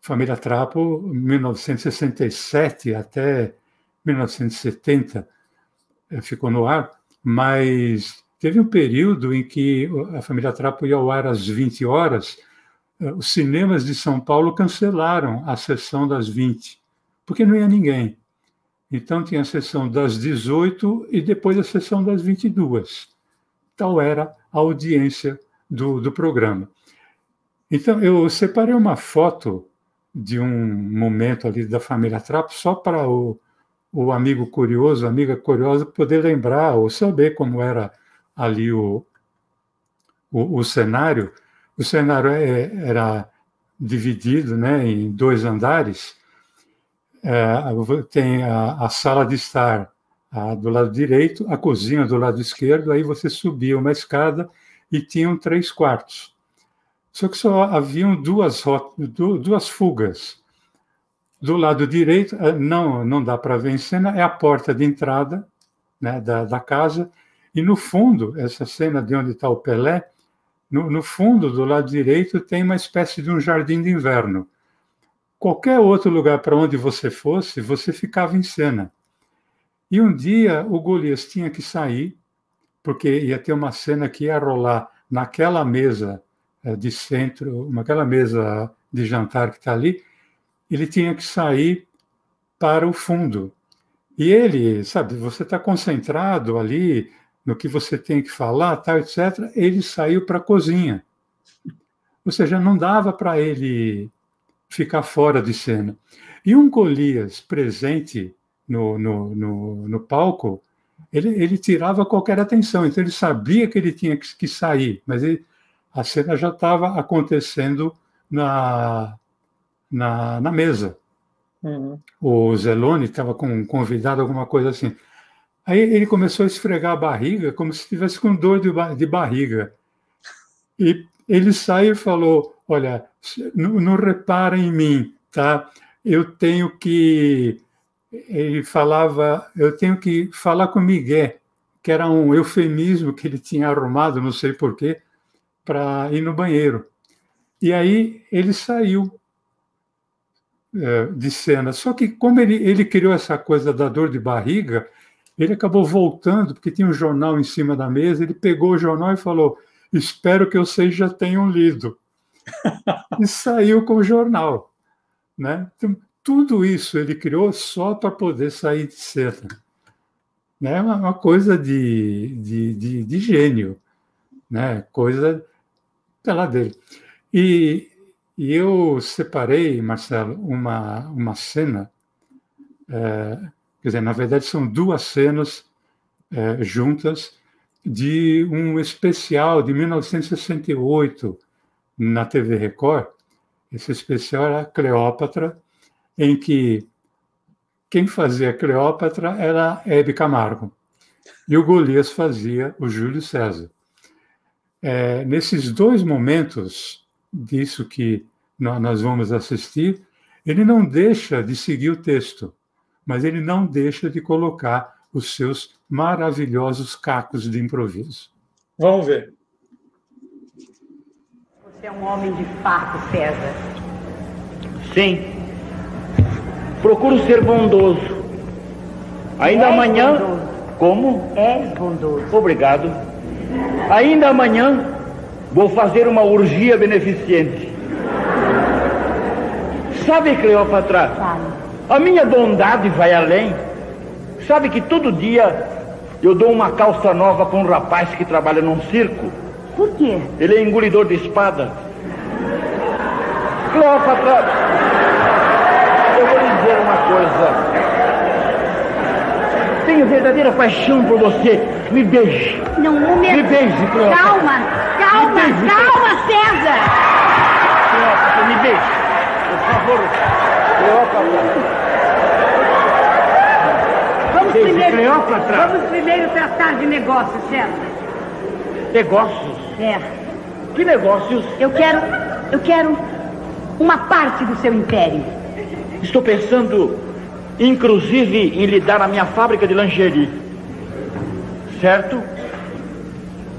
Família Trapo, 1967 até 1970, eh, ficou no ar, mas teve um período em que a Família Trapo ia ao ar às 20 horas, eh, os cinemas de São Paulo cancelaram a sessão das 20, porque não ia ninguém. Então tinha a sessão das 18 e depois a sessão das 22. Tal era a audiência do, do programa. Então eu separei uma foto de um momento ali da família Trapo só para o, o amigo curioso, a amiga curiosa poder lembrar ou saber como era ali o, o, o cenário. O cenário é, era dividido né, em dois andares é, tem a, a, sala de estar a, do lado direito, a cozinha do lado esquerdo, aí você subia uma escada e tinham três quartos. Só que só haviam duas, duas fugas. Do lado direito, é, não, não dá para ver em cena, é a porta de entrada né, da, da casa, e no fundo, essa cena de onde está o Pelé, no, no fundo, do lado direito, tem uma espécie de um jardim de inverno qualquer outro lugar para onde você fosse, você ficava em cena. E um dia o Golias tinha que sair, porque ia ter uma cena que ia rolar naquela mesa eh, de centro, naquela mesa de jantar que está ali, ele tinha que sair para o fundo. E ele, sabe, você está concentrado ali no que você tem que falar, tal, etc. Ele saiu para a cozinha. Ou seja, não dava para ele ficar fora de cena. E um Golias presente no, no, no, no palco, ele, ele, tirava qualquer atenção, então ele sabia que ele tinha que, que sair, mas ele, a cena já estava acontecendo na, na, na mesa. Uhum. O Zelone estava com um convidado, alguma coisa assim. Aí ele começou a esfregar a barriga como se estivesse com dor de, de barriga. E ele saiu e falou: Olha, não, não repara em mim, tá? Eu tenho que. Ele falava, eu tenho que falar com Miguel, que era um eufemismo que ele tinha arrumado, não sei porquê, para ir no banheiro. E aí ele saiu de cena. Só que, como ele, ele criou essa coisa da dor de barriga, ele acabou voltando, porque tinha um jornal em cima da mesa, ele pegou o jornal e falou: Espero que vocês já tenham lido e saiu com o jornal. Né? Então, tudo isso ele criou só para poder sair de cena. Né? Uma, uma coisa de, de, de, de, gênio, né? coisa pela dele. E, e eu separei, Marcelo, uma, uma cena, é, quer dizer, na verdade são duas cenas é, juntas de um especial de 1968 na TV Record. Esse especial era Cleópatra, em que quem fazia Cleópatra era Hebe Camargo e o Golias fazia o Júlio César. É, nesses dois momentos disso que nós vamos assistir, ele não deixa de seguir o texto, mas ele não deixa de colocar os seus maravilhosos cacos de improviso. Vamos ver. Você é um homem de fato, César. Sim. Procuro ser bondoso. Ainda És amanhã. Bondoso. Como? És bondoso. Obrigado. Ainda amanhã vou fazer uma urgia beneficente. Sabe, Cleópatra? Sabe. A minha bondade vai além. Sabe que todo dia eu dou uma calça nova para um rapaz que trabalha num circo. Por quê? Ele é engolidor de espada. Cleópatra, eu vou lhe dizer uma coisa. Tenho verdadeira paixão por você. Me beije. Não, um momento. Me beije, Cleópatra. Calma, calma, beije, calma, César. Cleópatra, me beije. Teve primeiro, vamos primeiro tratar de negócios, César. Negócios? É. Que negócios? Eu quero. Eu quero uma parte do seu império. Estou pensando, inclusive, em lhe dar a minha fábrica de lingerie. Certo?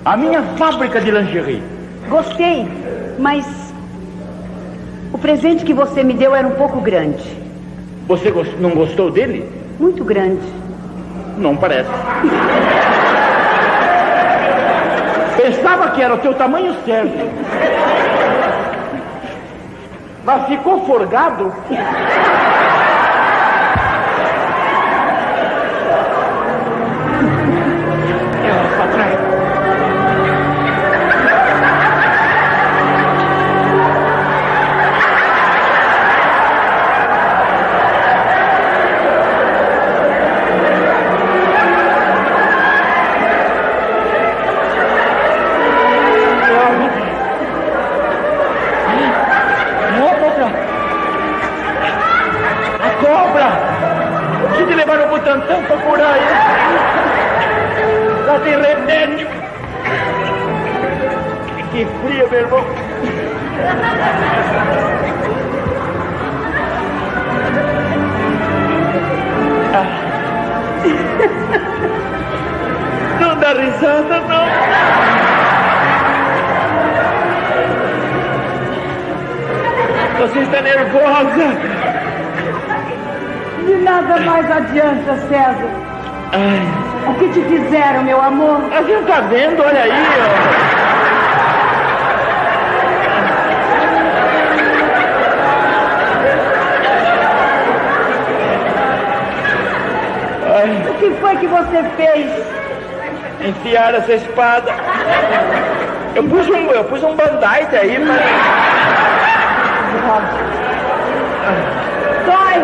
A minha fábrica de lingerie. Gostei, mas. O presente que você me deu era um pouco grande. Você não gostou dele? Muito grande. Não parece. Pensava que era o teu tamanho certo. Mas ficou forgado. Não dá risada, não! Você está nervosa! De nada mais adianta, César. Ai, O que te fizeram, meu amor? a gente tá vendo, olha aí, ó. Foi que você fez? enfiaram essa espada. Eu pus um, eu pus um band-aid aí, mas... Dói!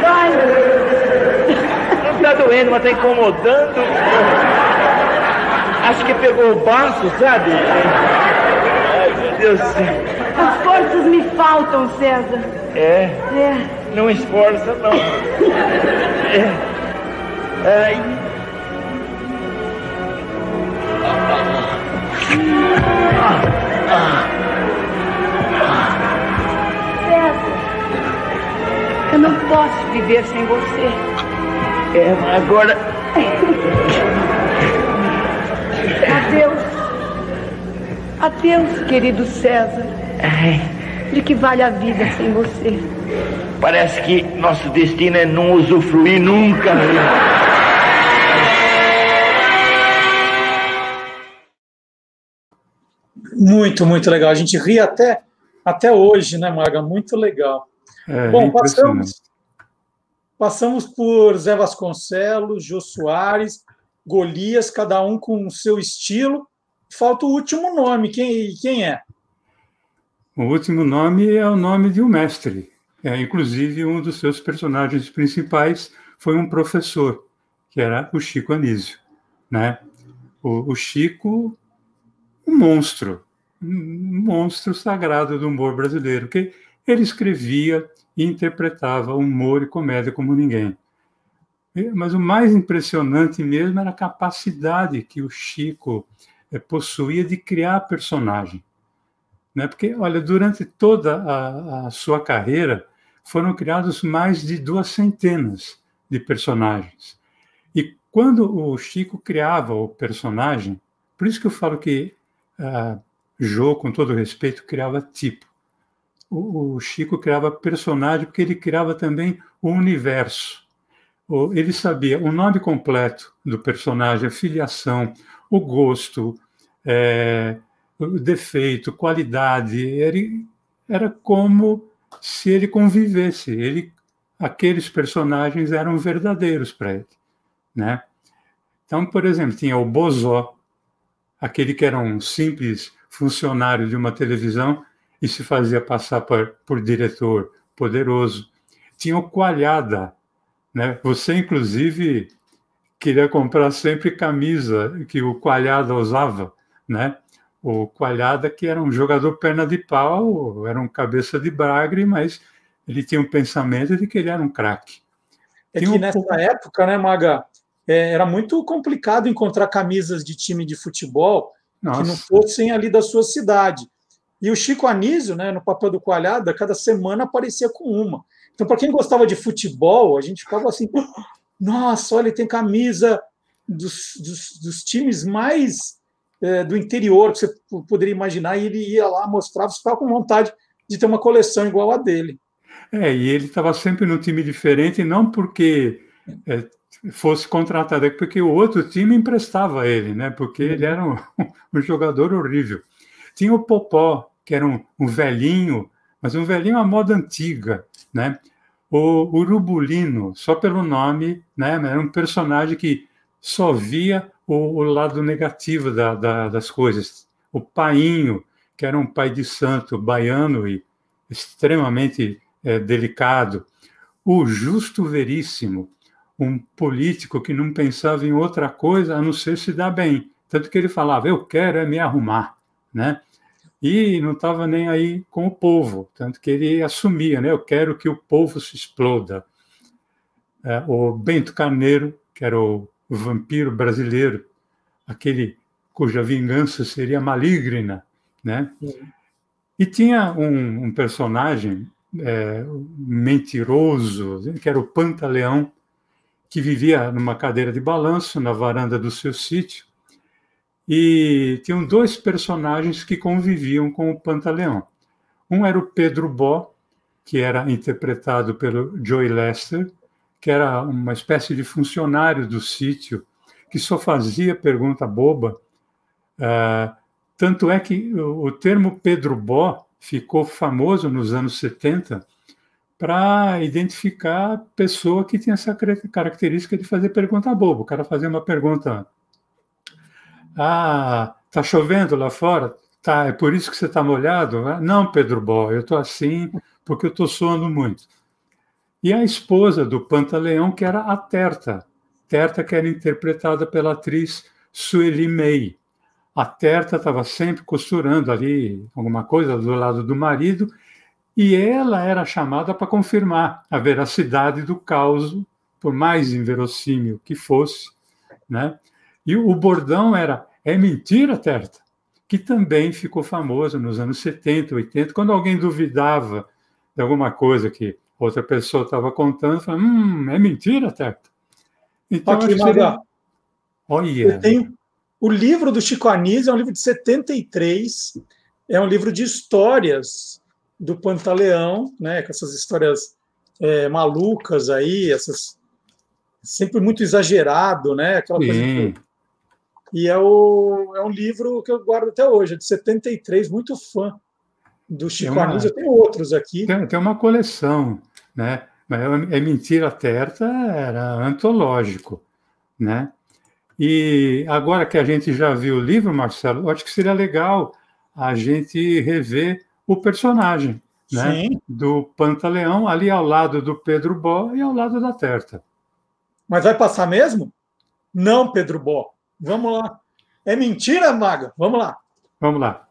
Dói! Não tá doendo, mas tá incomodando. Acho que pegou o baço, sabe? Ai, meu Deus do céu. As forças me faltam, César. É, É. não esforça, não. É. Eu não posso viver sem você. É, agora... Adeus. Adeus, querido César. Ai, De que vale a vida sem você? parece que nosso destino é não usufruir nunca. Muito, muito legal. A gente ri até, até hoje, né, Maga? Muito legal. É, Bom, impressionante. passamos, passamos por Zé Vasconcelos, Jô Soares, Golias, cada um com o seu estilo. Falta o último nome. Quem, quem é? O último nome é o nome de um mestre. É, inclusive, um dos seus personagens principais foi um professor, que era o Chico Anísio. Né? O, o Chico, um monstro, monstro sagrado do humor brasileiro, que ele escrevia e interpretava humor e comédia como ninguém. Mas o mais impressionante mesmo era a capacidade que o Chico eh, possuía de criar personagem né? Porque, olha, durante toda a, a sua carreira foram criados mais de duas centenas de personagens. E quando o Chico criava o personagem, por isso que eu falo que ah, Jô, com todo respeito, criava tipo. O, o Chico criava personagem porque ele criava também o universo. O- Ele sabia o nome completo do personagem, a filiação, o gosto, eh, o defeito, qualidade, ele, era como se ele convivesse, ele, aqueles personagens eram verdadeiros para ele, né? Então, por exemplo, tinha o Bozó, aquele que era um simples funcionário de uma televisão e se fazia passar por, por diretor poderoso. Tinha o Coalhada, né? Você, inclusive, queria comprar sempre camisa que o Coalhada usava, né? o Coalhada, que era um jogador perna de pau, era um cabeça de bagre, mas ele tinha um pensamento de que ele era um craque. é que um nessa época, né, Maga, é, era muito complicado encontrar camisas de time de futebol que não Nossa. fossem ali da sua cidade. E o Chico Anísio, né, no papel do Coalhada, cada semana aparecia com uma. Então, para quem gostava de futebol, a gente ficava assim: nossa, olha, ele tem camisa dos, dos, dos times mais é, do interior que você poderia imaginar, e ele ia lá, mostrava, ficava com vontade de ter uma coleção igual a dele. É, e ele estava sempre num time diferente, não porque é, fosse contratado, é porque o outro time emprestava ele, né? Porque ele era um, um jogador horrível. Tinha o Popó, que era um, um velhinho, mas um velhinho à moda antiga, né? O Urubulino, só pelo nome, né? Era um personagem que só via o, o lado negativo da- da- das coisas. O Painho, que era um pai de santo baiano e extremamente eh, delicado. O Justo Veríssimo, um político que não pensava em outra coisa a não ser se dar bem. Tanto que ele falava, eu quero é me arrumar, né? E não estava nem aí com o povo, tanto que ele assumia, né? Eu quero que o povo se exploda. É, o Bento Carneiro, que era o, vampiro brasileiro, aquele cuja vingança seria maligna, né? E tinha um, um personagem é, mentiroso, que era o Pantaleão, que vivia numa cadeira de balanço na varanda do seu sítio, e tinham dois personagens que conviviam com o Pantaleão. Um era o Pedro Bó, que era interpretado pelo Joey Lester, que era uma espécie de funcionário do sítio, que só fazia pergunta boba. Ah, tanto é que o termo Pedro Bó ficou famoso nos anos 70 para identificar a pessoa que tinha essa característica de fazer pergunta boba. O cara fazia uma pergunta ah, tá chovendo lá fora? Tá, é por isso que você está molhado? Ah, Não, Pedro Bó, eu estou assim porque eu estou suando muito. E a esposa do Pantaleão, que era a Terta. Terta, que era interpretada pela atriz Sueli May. A Terta estava sempre costurando ali alguma coisa do lado do marido e ela era chamada para confirmar a veracidade do caos, por mais inverossímil que fosse, né? E o bordão era é mentira, Terta, que também ficou famoso nos anos 70, 80, quando alguém duvidava de alguma coisa que outra pessoa estava contando, falava, hum, é mentira, Terta. Então, Aqui, seria... Olha, eu tenho o livro do Chico Anísio, é um livro de 73, é um livro de histórias do Pantaleão, né, com essas histórias é, malucas aí, essas sempre muito exagerado, né, aquela coisa sim, que- e é, o, é um livro que eu guardo até hoje, é de 73, muito fã do Chico uma- Anísio. Eu tenho outros aqui. tem, tem uma coleção, né? Mas é mentira terta era antológico, né? E agora que a gente já viu o livro, Marcelo, acho que seria legal a gente rever o personagem, né? Sim, Do Pantaleão ali ao lado do Pedro Bó e ao lado da Terta. mas vai passar mesmo? Não, Pedro Bó. Vamos lá. É mentira, Maga? Vamos lá. Vamos lá.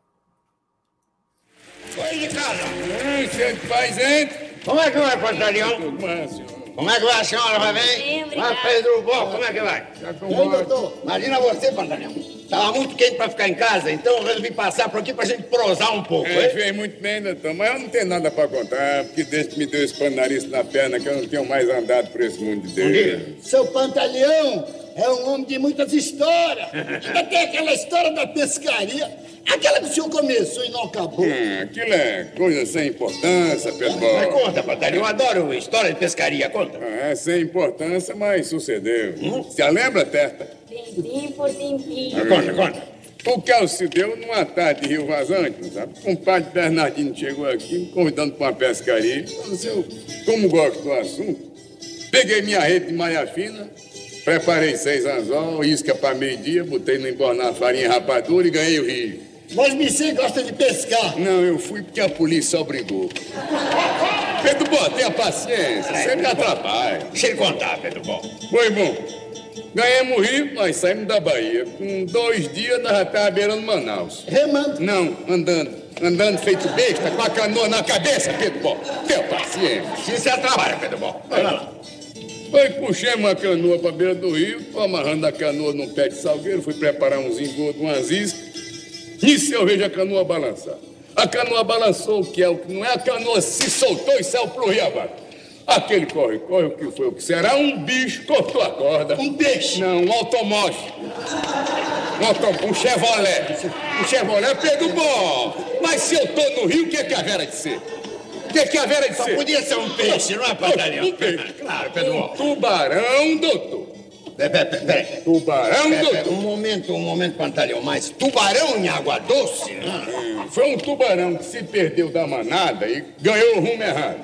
Oi, de casa. Hum, você faz, hein? Como é que vai, Pantaleão? Tudo bem, senhor. Como é que vai a senhora? Vai bem? Sim. Vai, Pedro Bó, como é que vai? E aí, doutor? Imagina você, Pantaleão. Tava muito quente pra ficar em casa, então eu resolvi passar por aqui pra gente prosar um pouco, É, hein? fez muito bem, doutor, mas eu não tenho nada pra contar, porque desde que me deu esse panariço na perna que eu não tenho mais andado por esse mundo de Deus. Seu Pantaleão é um homem de muitas histórias. Ainda tem aquela história da pescaria. Aquela que o senhor começou e não acabou. Hum, aquilo é coisa sem importância, Pedro Mas conta, Pantaleão, eu adoro história de pescaria, conta. Ah, É sem importância, mas sucedeu. Você lembra, Terta? Tintim por tintim. Conta, conta. O que se deu numa tarde de Rio Vazante, sabe? O compadre Bernardino chegou aqui me convidando para uma pescaria. Eu disse, eu, como gosto do assunto, peguei minha rede de malha fina, preparei seis anzol, isca para meio-dia, botei no embornar farinha rapadura e ganhei o rio. Mas você gosta de pescar. Não, eu fui porque a polícia obrigou. Pedro Bó, tenha paciência, você me atrapalha. Deixa ele contar, Pedro Bó. Foi bom. Ganhamos o rio, nós saímos da Bahia. Com dois dias, nós já estávamos beirando Manaus. Remando. Não, andando. Andando feito besta, com a canoa na cabeça, Pedro Bó. Tenha paciência. Se você trabalha, Pedro Bó. Vai lá. Aí puxei uma canoa pra beira do rio, tô amarrando a canoa num pé de salgueiro, fui preparar uns engodos, umas iscas. Nisso eu vejo a canoa balançar. A canoa balançou o que é o que não é, a canoa se soltou e saiu pro rio abaixo. Aquele corre, corre, o que foi, o que será? Um bicho cortou a corda. Um peixe. Não, um automóvel. Um, um Chevrolet. Um Chevrolet pegou bom. Mas se eu tô no rio, o que é que a Vera de ser? Que que a Vera de Só podia ser um peixe, não é, Pantaleão? Um peixe. Claro, Pedro. Um tubarão, doutor. Peraí. Tubarão, Pera, pera, doutor. um momento, um momento, Pantaleão. Mas tubarão em água doce? Ah, Foi um tubarão que se perdeu da manada e ganhou o rumo errado.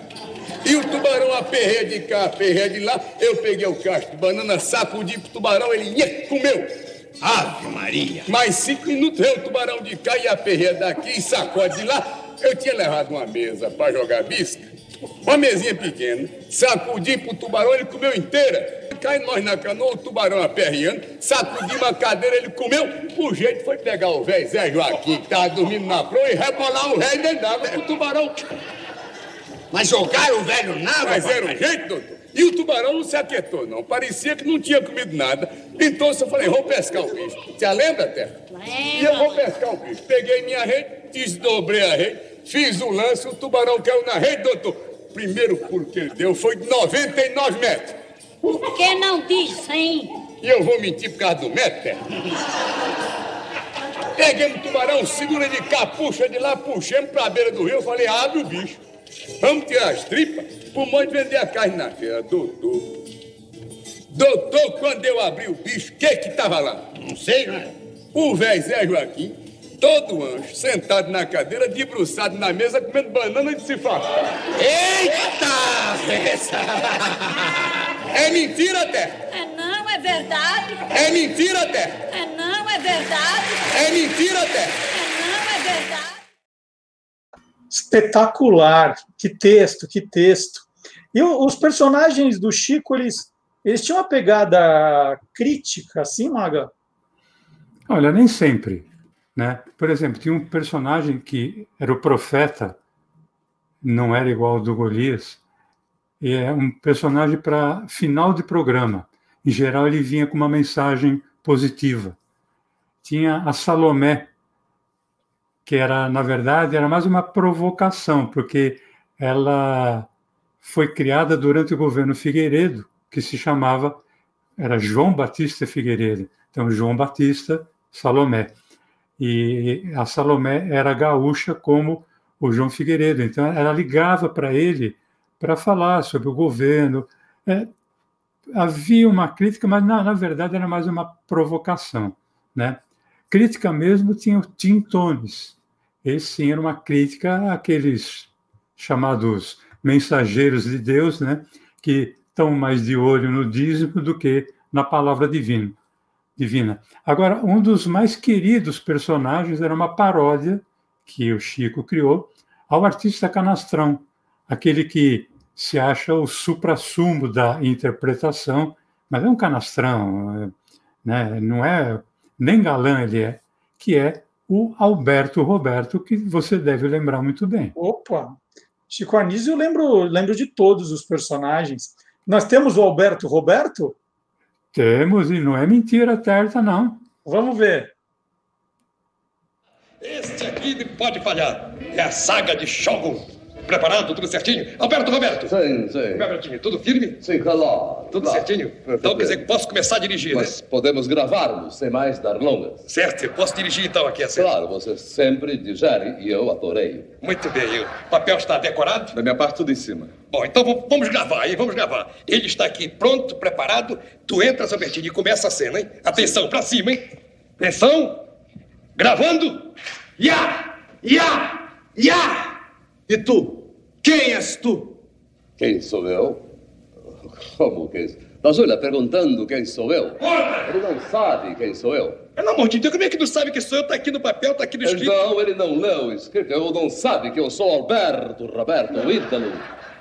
E o tubarão aperreia de cá, aperreia de lá. Eu peguei o cacho de banana, sacudi pro tubarão, ele nhê, comeu. Ave Maria. Mais cinco minutos veio o tubarão de cá e aperreia daqui e sacode de lá. Eu tinha levado uma mesa pra jogar bisca, uma mesinha pequena. Sacudi pro tubarão, ele comeu inteira. Cai nós na canoa, o tubarão aperreando, sacudi uma cadeira, ele comeu. Por jeito foi pegar o velho Zé Joaquim, que tava dormindo na proa, e rebolar o rei dentro d'água pro tubarão. Mas jogaram o velho na água? Mas era um jeito, doutor. E o tubarão não se aquietou, não. Parecia que não tinha comido nada. Então eu falei, vou pescar o bicho. Você lembra, Terra? E eu vou pescar o bicho. Peguei minha rede, desdobrei a rede, fiz o lance, o tubarão caiu na rede, doutor. Primeiro pulo que ele deu foi de 99 metros. Por que não diz 100? E eu vou mentir por causa do metro, Terra? Peguei o tubarão, segura de cá, puxa de lá, puxemos pra beira do rio. Falei, abre o bicho. Vamos tirar as tripas pro monte vender a carne na feira. Doutor. Doutor, quando eu abri o bicho, o que que tava lá? Não sei, não é? O velho Zé Joaquim, todo anjo, sentado na cadeira, debruçado na mesa, comendo banana de se fartar. Eita! Essa... É mentira, Terra? É não, é verdade. É mentira, Terra? É não, é verdade. É mentira, Terra? É não, é verdade. Espetacular. Que texto, que texto. E os personagens do Chico, eles, eles tinham uma pegada crítica, assim, Maga? Olha, nem sempre. Né? Por exemplo, tinha um personagem que era o profeta, não era igual ao do Golias, e é um personagem para final de programa. Em geral, ele vinha com uma mensagem positiva. Tinha a Salomé, que era, na verdade, era mais uma provocação, porque ela foi criada durante o governo Figueiredo, que se chamava, era João Batista Figueiredo. Então, João Batista, Salomé. E a Salomé era gaúcha como o João Figueiredo. Então, ela ligava para ele para falar sobre o governo. É, havia uma crítica, mas na, na verdade era mais uma provocação. Né? Crítica mesmo tinha o Tim Tones. Esse sim era uma crítica àqueles chamados mensageiros de Deus, né? que estão mais de olho no dízimo do que na palavra divina. divina. Agora, um dos mais queridos personagens era uma paródia que o Chico criou ao artista canastrão, aquele que se acha o suprassumo da interpretação, mas é um canastrão, né? não é nem galã ele é, que é o Alberto Roberto, que você deve lembrar muito bem. Opa! Chico Anísio, eu lembro, lembro de todos os personagens. Nós temos o Alberto Roberto? Temos, e não é mentira certa, não. Vamos ver. Este aqui não pode falhar. É a saga de Shogun. Preparado, tudo certinho? Alberto Roberto! Sim, sim. Albertinho, tudo firme? Sim, claro. Tudo claro. certinho? Então quer dizer que posso começar a dirigir, Mas né? podemos gravar-nos sem mais dar longas. Certo, eu posso dirigir então aqui a cena. Claro, você sempre digere e eu adorei. Muito bem, o papel está decorado? Da minha parte, tudo em cima. Bom, então vamos- vamos gravar, hein? Vamos gravar. Ele está aqui pronto, preparado. Tu entras, Albertinho, e começa a cena, hein? Atenção, pra cima, hein? Atenção! Gravando! Ya! Ya! Ya! E tu? Quem és tu? Quem sou eu? Como que é? Da Júlia perguntando quem sou eu. Ele não sabe quem sou eu. Pelo amor de Deus, como é que não sabe que sou eu? Tá aqui no papel, tá aqui no escrito. Então ele não leu o escrito, ele não sabe que eu sou Alberto Roberto, o ídolo,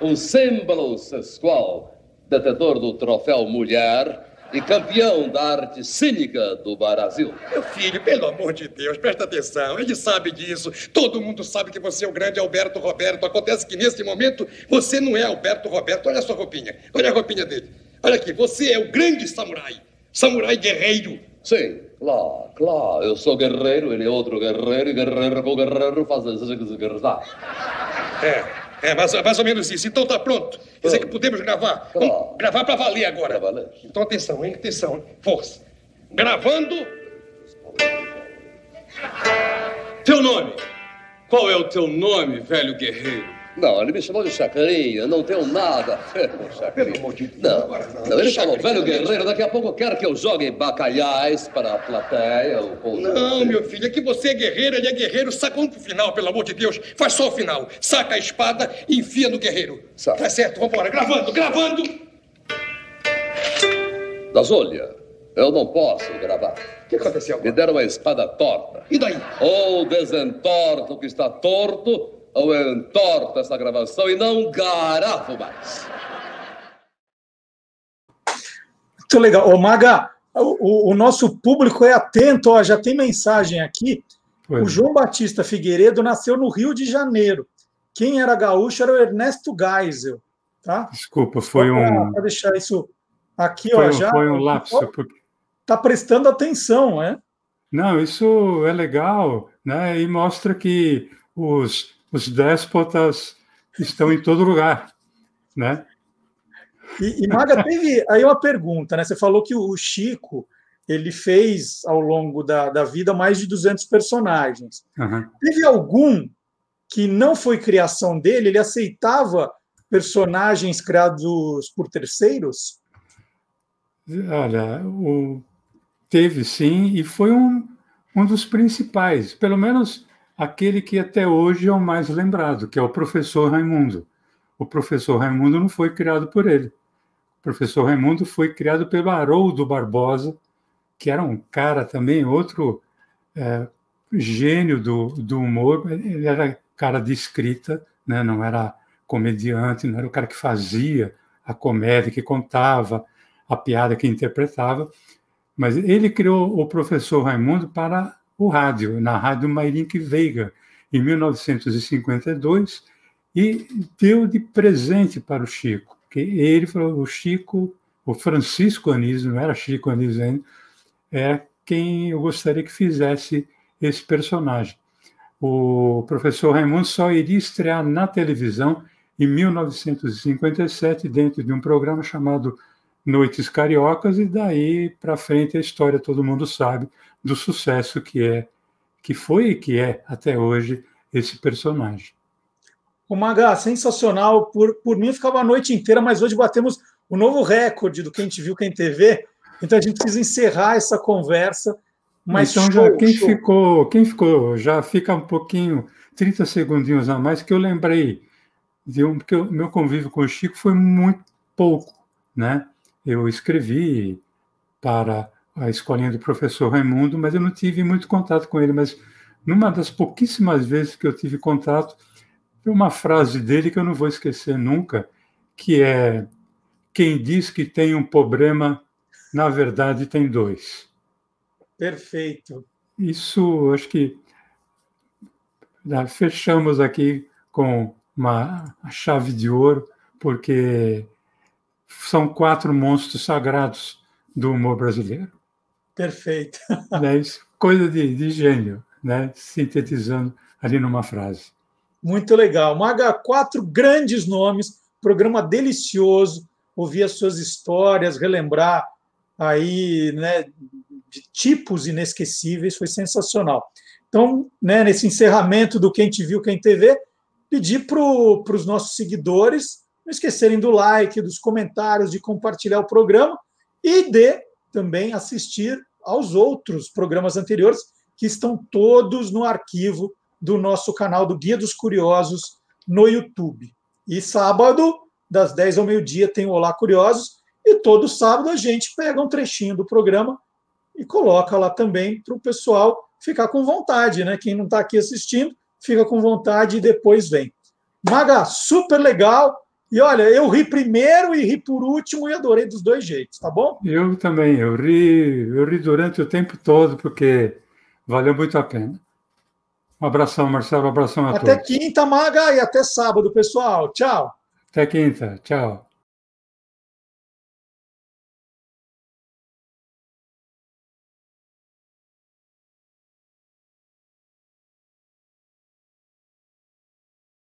um símbolo sexual, detentor do troféu mulher e campeão da arte cínica do Brasil. Meu filho, pelo amor de Deus, presta atenção. Ele sabe disso. Todo mundo sabe que você é o grande Alberto Roberto. Acontece que nesse momento você não é Alberto Roberto. Olha a sua roupinha. Olha a roupinha dele. Olha aqui, você é o grande samurai. Samurai guerreiro. Sim, claro, claro. Eu sou guerreiro, ele é outro guerreiro, e guerreiro com guerreiro faz. É, é mais, mais ou menos isso. Então tá pronto. Quer dizer que podemos gravar. Vamos gravar pra valer agora. Pra valer. Então atenção, hein? Atenção. Força. Gravando. Teu nome. Qual é o teu nome, velho guerreiro? Não, ele me chamou de Chacrinha, não tenho nada a ver com Chacrinha. Não, não, ele falou, velho guerreiro, daqui a pouco quer que eu jogue bacalhais para a plateia. Ou... Não, meu filho, é que você é guerreiro, ele é guerreiro. Saca um pro final, pelo amor de Deus. Faz só o final. Saca a espada e enfia no guerreiro. Tá certo, vambora. Gravando, gravando. Das olha, eu não posso gravar. O que aconteceu? Me deram uma espada torta. E daí? Ou desentorta o que está torto, ou eu entorto essa gravação e não gravo mais. Muito legal. Ô, Maga, o, o nosso público é atento, ó, já tem mensagem aqui. Pois. O João Batista Figueiredo nasceu no Rio de Janeiro. Quem era gaúcho era o Ernesto Geisel, tá? Desculpa, foi um. Para deixar isso aqui, Foi, ó, um- já. foi um lapso. porque- Tá prestando atenção, né? Não, isso é legal, né? E mostra que os, os déspotas estão em todo lugar, né? E, e, Maga, teve aí uma pergunta, né? Você falou que o Chico ele fez ao longo da, da vida mais de 200 personagens. Aham. Teve algum que não foi criação dele? Ele aceitava personagens criados por terceiros? Olha, o- teve sim, e foi um, um dos principais, pelo menos aquele que até hoje é o mais lembrado, que é o professor Raimundo. O professor Raimundo não foi criado por ele. O professor Raimundo foi criado pelo Haroldo Barbosa, que era um cara também, outro é, gênio do, do humor. Ele era cara de escrita, né? não era comediante, não era o cara que fazia a comédia, que contava a piada, que interpretava. Mas ele criou o professor Raimundo para o rádio, na Rádio Mairink Veiga, em 1952, e deu de presente para o Chico. Que ele falou, o Chico, o Francisco Anísio, não era Chico Anísio ainda, é quem eu gostaria que fizesse esse personagem. O professor Raimundo só iria estrear na televisão em 1957, dentro de um programa chamado Noites Cariocas, e daí para frente a história todo mundo sabe do sucesso que é, que foi e que é até hoje esse personagem. O Maga, sensacional. Por, por mim, ficava a noite inteira, mas hoje batemos o novo recorde do Quem Te Viu, Quem TV. Então a gente precisa encerrar essa conversa. Mas então, show, já, quem, show. ficou, quem ficou, já fica um pouquinho, 30 segundinhos a mais, que eu lembrei de um, porque o meu convívio com o Chico foi muito pouco, né? Eu escrevi para a escolinha do professor Raimundo, mas eu não tive muito contato com ele. Mas numa das pouquíssimas vezes que eu tive contato, tem uma frase dele que eu não vou esquecer nunca, que é: quem diz que tem um problema, na verdade tem dois. Perfeito. Isso, acho que fechamos aqui com uma chave de ouro, porque são quatro monstros sagrados do humor brasileiro. Perfeito. Né? Isso, coisa de, de gênio, né? sintetizando ali numa frase. Muito legal. Maga, quatro grandes nomes, programa delicioso, ouvir as suas histórias, relembrar aí, né, de tipos inesquecíveis, foi sensacional. Então, né, nesse encerramento do Quem Te Viu, Quem TV, pedir para os nossos seguidores não esquecerem do like, dos comentários, de compartilhar o programa e de também assistir aos outros programas anteriores que estão todos no arquivo do nosso canal do Guia dos Curiosos no YouTube. E sábado, das 10 ao meio-dia, tem o Olá Curiosos, e todo sábado a gente pega um trechinho do programa e coloca lá também para o pessoal ficar com vontade, né? Quem não está aqui assistindo, fica com vontade e depois vem. Maga, super legal. E olha, eu ri primeiro e ri por último e adorei dos dois jeitos, tá bom? Eu também, eu ri, eu ri durante o tempo todo, porque valeu muito a pena. Um abração, Marcelo, um abração a Até todos. quinta, Maga, e até sábado, pessoal. Tchau. Até quinta, tchau.